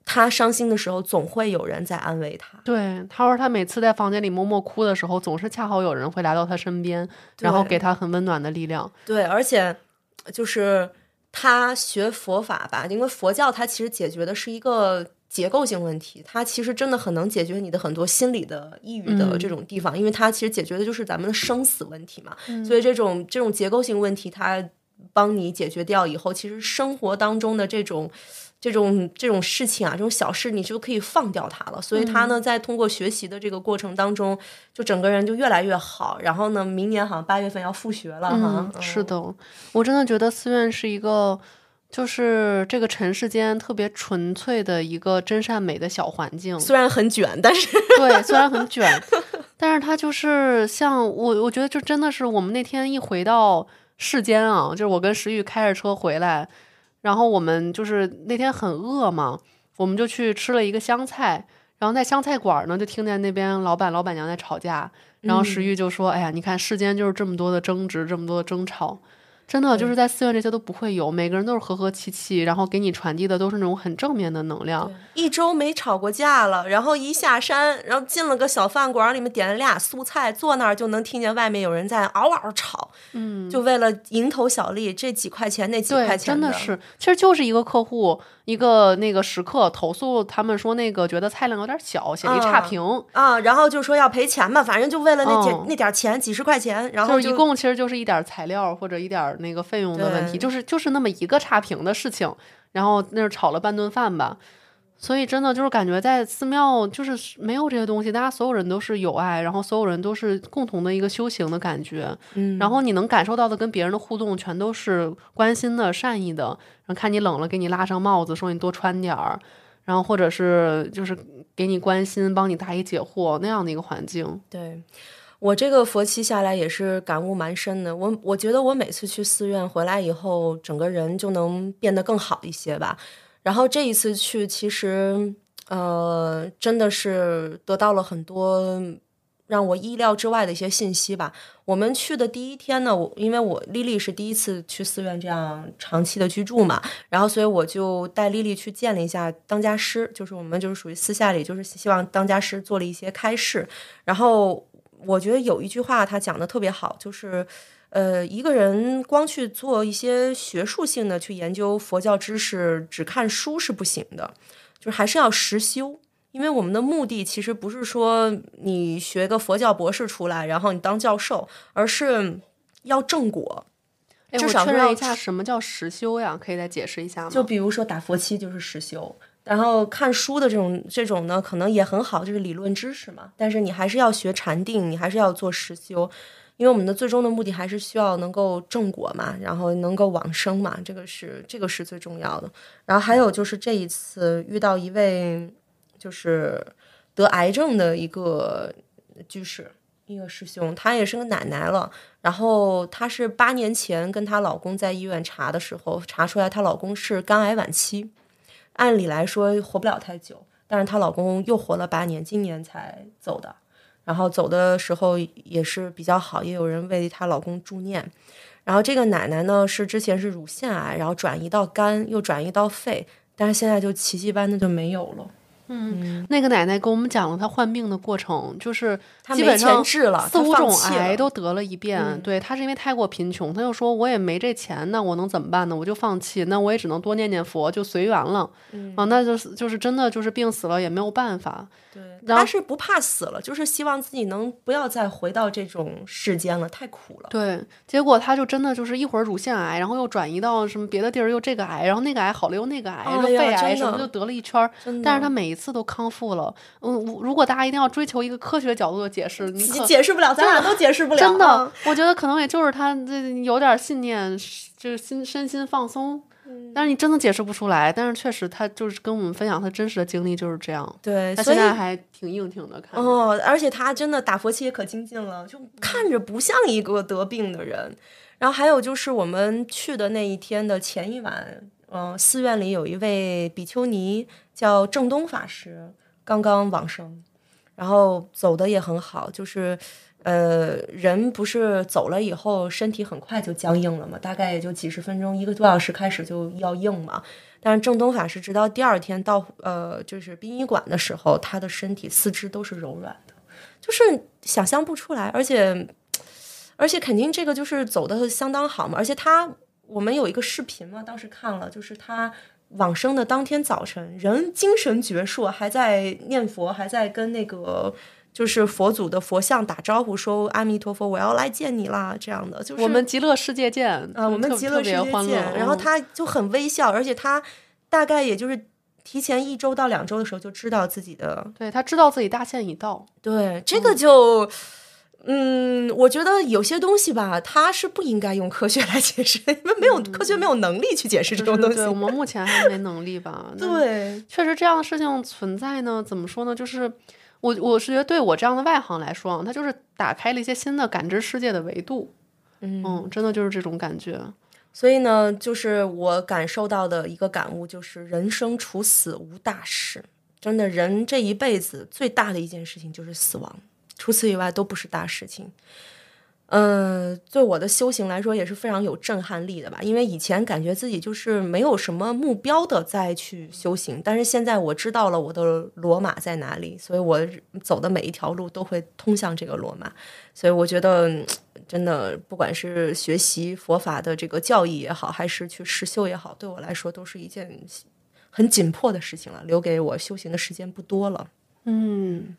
他伤心的时候总会有人在安慰他。对，他说他每次在房间里默默哭的时候，总是恰好有人会来到他身边，然后给他很温暖的力量。对，而且就是他学佛法吧，因为佛教它其实解决的是一个结构性问题，它其实真的很能解决你的很多心理的抑郁的嗯这种地方，因为它其实解决的就是咱们的生死问题嘛，所以这种这种结构性问题，它帮你解决掉以后，其实生活当中的这种。这种这种事情啊，这种小事你就可以放掉它了。所以他呢，在通过学习的这个过程当中，就整个人就越来越好。然后呢，明年好像八月份要复学了哈。嗯，是的，我真的觉得寺院是一个，就是这个尘世间特别纯粹的一个真善美的小环境。虽然很卷，但是对，虽然很卷，但是它就是像我，我觉得就真的是我们那天一回到世间啊，就是我跟石玉开着车回来，然后我们就是那天很饿嘛，我们就去吃了一个湘菜，然后在湘菜馆呢，就听见那边老板老板娘在吵架，然后石玉就说：“哎呀，你看世间就是这么多的争执，这么多的争吵。”真的就是在寺院这些都不会有，每个人都是和和气气，然后给你传递的都是那种很正面的能量。一周没吵过架了，然后一下山，然后进了个小饭馆，里面点了俩素菜，坐那儿就能听见外面有人在嗷嗷吵，嗯，就为了蝇头小利，这几块钱那几，块钱真的是，其实就是一个客户，一个那个食客投诉他们说那个觉得菜量有点小，写了一差嗯评，啊，然后就说要赔钱嘛，反正就为了那点、嗯那点钱，几十块钱，然后就是一共其实就是一点材料或者一点那个费用的问题，就是就是那么一个差评的事情，然后那是炒了半顿饭吧。所以真的就是感觉在寺庙就是没有这些东西，大家所有人都是有爱，然后所有人都是共同的一个修行的感觉。嗯，然后你能感受到的跟别人的互动，全都是关心的、善意的。然后看你冷了，给你拉上帽子，说你多穿点儿，然后或者是就是给你关心，帮你答疑解惑那样的一个环境。对。我这个佛期下来也是感悟蛮深的。我我觉得我每次去寺院回来以后，整个人就能变得更好一些吧。然后这一次去，其实呃，真的是得到了很多让我意料之外的一些信息吧。我们去的第一天呢，我因为我丽丽是第一次去寺院这样长期的居住嘛，然后所以我就带丽丽去见了一下当家师，就是我们就是属于私下里就是希望当家师做了一些开示，然后我觉得有一句话他讲的特别好，就是呃，一个人光去做一些学术性的去研究佛教知识，只看书是不行的，就是还是要实修。因为我们的目的其实不是说你学个佛教博士出来，然后你当教授，而是要正果。哎，我确认一下，什么叫实修呀？可以再解释一下吗？就比如说打佛七就是实修，然后看书的这种这种呢，可能也很好，就是理论知识嘛。但是你还是要学禅定，你还是要做实修，因为我们的最终的目的还是需要能够正果嘛，然后能够往生嘛，这个是这个是最重要的。然后还有就是这一次遇到一位就是得癌症的一个居士。一个师兄，她也是个奶奶了。然后她是八年前跟她老公在医院查的时候，查出来她老公是肝癌晚期，按理来说活不了太久。但是她老公又活了八年，今年才走的。然后走的时候也是比较好，也有人为她老公助念。然后这个奶奶呢，是之前是乳腺癌，然后转移到肝，又转移到肺，但是现在就奇迹般的就没有了。嗯，那个奶奶跟我们讲了她患病的过程，就是基本上四五种癌都得了一遍。对，她是因为太过贫穷，她就说我也没这钱，那我能怎么办呢？我就放弃，那我也只能多念念佛，就随缘了。啊，那就是就是真的就是病死了也没有办法。对，她是不怕死了，就是希望自己能不要再回到这种世间了，太苦了。对，结果她就真的就是一会儿乳腺癌，然后又转移到什么别的地儿，又这个癌，然后那个癌好了又那个癌，又肺癌什么就得了一圈。但是她每一次都康复了。嗯，如果大家一定要追求一个科学角度的解释，你解释不了，咱俩都解释不了。真的，我觉得可能也就是他这有点信念，就是心身心放松。但是你真的解释不出来，但是确实他就是跟我们分享他真实的经历就是这样。对，他现在还挺硬挺的，看哦，而且他真的打佛七也可精进了，就看着不像一个得病的人。然后还有就是我们去的那一天的前一晚，嗯，寺院里有一位比丘尼叫正东法师，刚刚往生，然后走的也很好，就是。呃，人不是走了以后，身体很快就僵硬了嘛？大概也就几十分钟，一个多小时开始就要硬嘛。但是正东法师直到第二天到呃，就是殡仪馆的时候，他的身体四肢都是柔软的，就是想象不出来。而且，而且肯定这个就是走的相当好嘛。而且他，我们有一个视频嘛，当时看了，就是他往生的当天早晨，人精神矍铄，还在念佛，还在跟那个。就是佛祖的佛像打招呼说：“阿弥陀佛，我要来见你啦。”这样的，就是我们极乐世界见啊，我们极乐世界见。然后他就很微笑，而且他大概也就是提前一周到两周的时候就知道自己的，对他知道自己大限已到。对这个就，嗯，我觉得有些东西吧，它是不应该用科学来解释，因为没有科学没有能力去解释这种东西。我们目前还没能力吧？对，确实这样的事情存在呢。怎么说呢？就是。我我是觉得，对我这样的外行来说啊，它就是打开了一些新的感知世界的维度。嗯，真的就是这种感觉。所以呢，就是我感受到的一个感悟，就是人生除死无大事。真的，人这一辈子最大的一件事情就是死亡，除此以外都不是大事情。嗯，对我的修行来说也是非常有震撼力的吧。因为以前感觉自己就是没有什么目标的再去修行，但是现在我知道了我的罗马在哪里，所以我走的每一条路都会通向这个罗马。所以我觉得，真的不管是学习佛法的这个教义也好，还是去实修也好，对我来说都是一件很紧迫的事情了。留给我修行的时间不多了。嗯。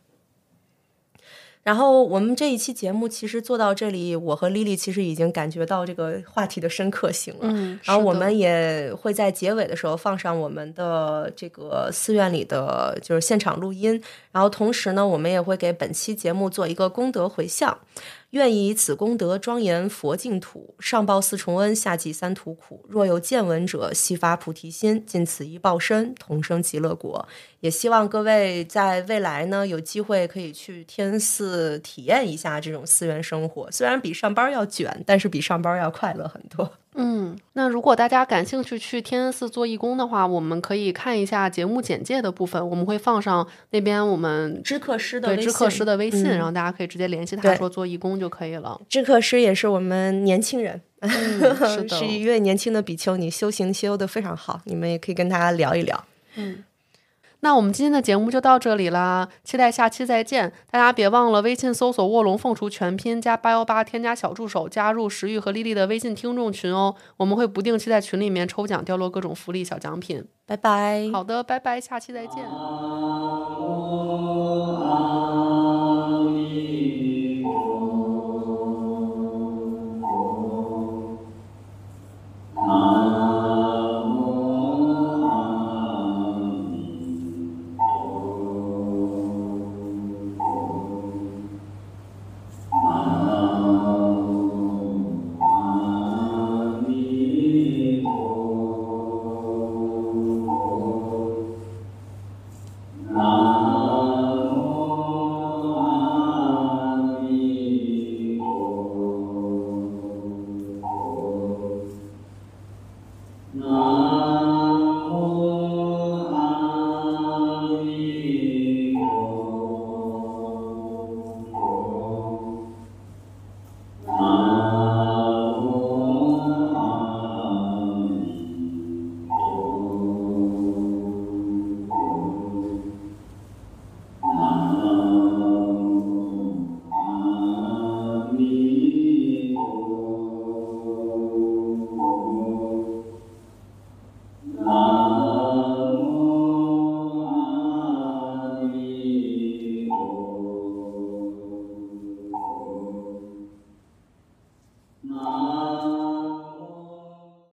然后我们这一期节目其实做到这里，我和丽丽其实已经感觉到这个话题的深刻性了。嗯，然后我们也会在结尾的时候放上我们的这个寺院里的就是现场录音。然后同时呢，我们也会给本期节目做一个功德回向。愿以此功德庄严佛净土，上报四重恩，下济三途苦。若有见闻者，悉发菩提心，尽此一报身，同生极乐国。也希望各位在未来呢，有机会可以去天寺体验一下这种寺院生活。虽然比上班要卷，但是比上班要快乐很多。嗯，那如果大家感兴趣去天恩寺做义工的话，我们可以看一下节目简介的部分，我们会放上那边我们知客师的对知客师的微信，然后大家可以直接联系他说做义工就可以了。知客师也是我们年轻人，是的，是一位年轻的比丘你，修行修的非常好，你们也可以跟他聊一聊。嗯。那我们今天的节目就到这里啦，期待下期再见！大家别忘了微信搜索“卧龙凤雏全拼加八幺八”，添加小助手，加入石玉和丽丽的微信听众群哦，我们会不定期在群里面抽奖，掉落各种福利小奖品。拜拜。好的，拜拜，下期再见。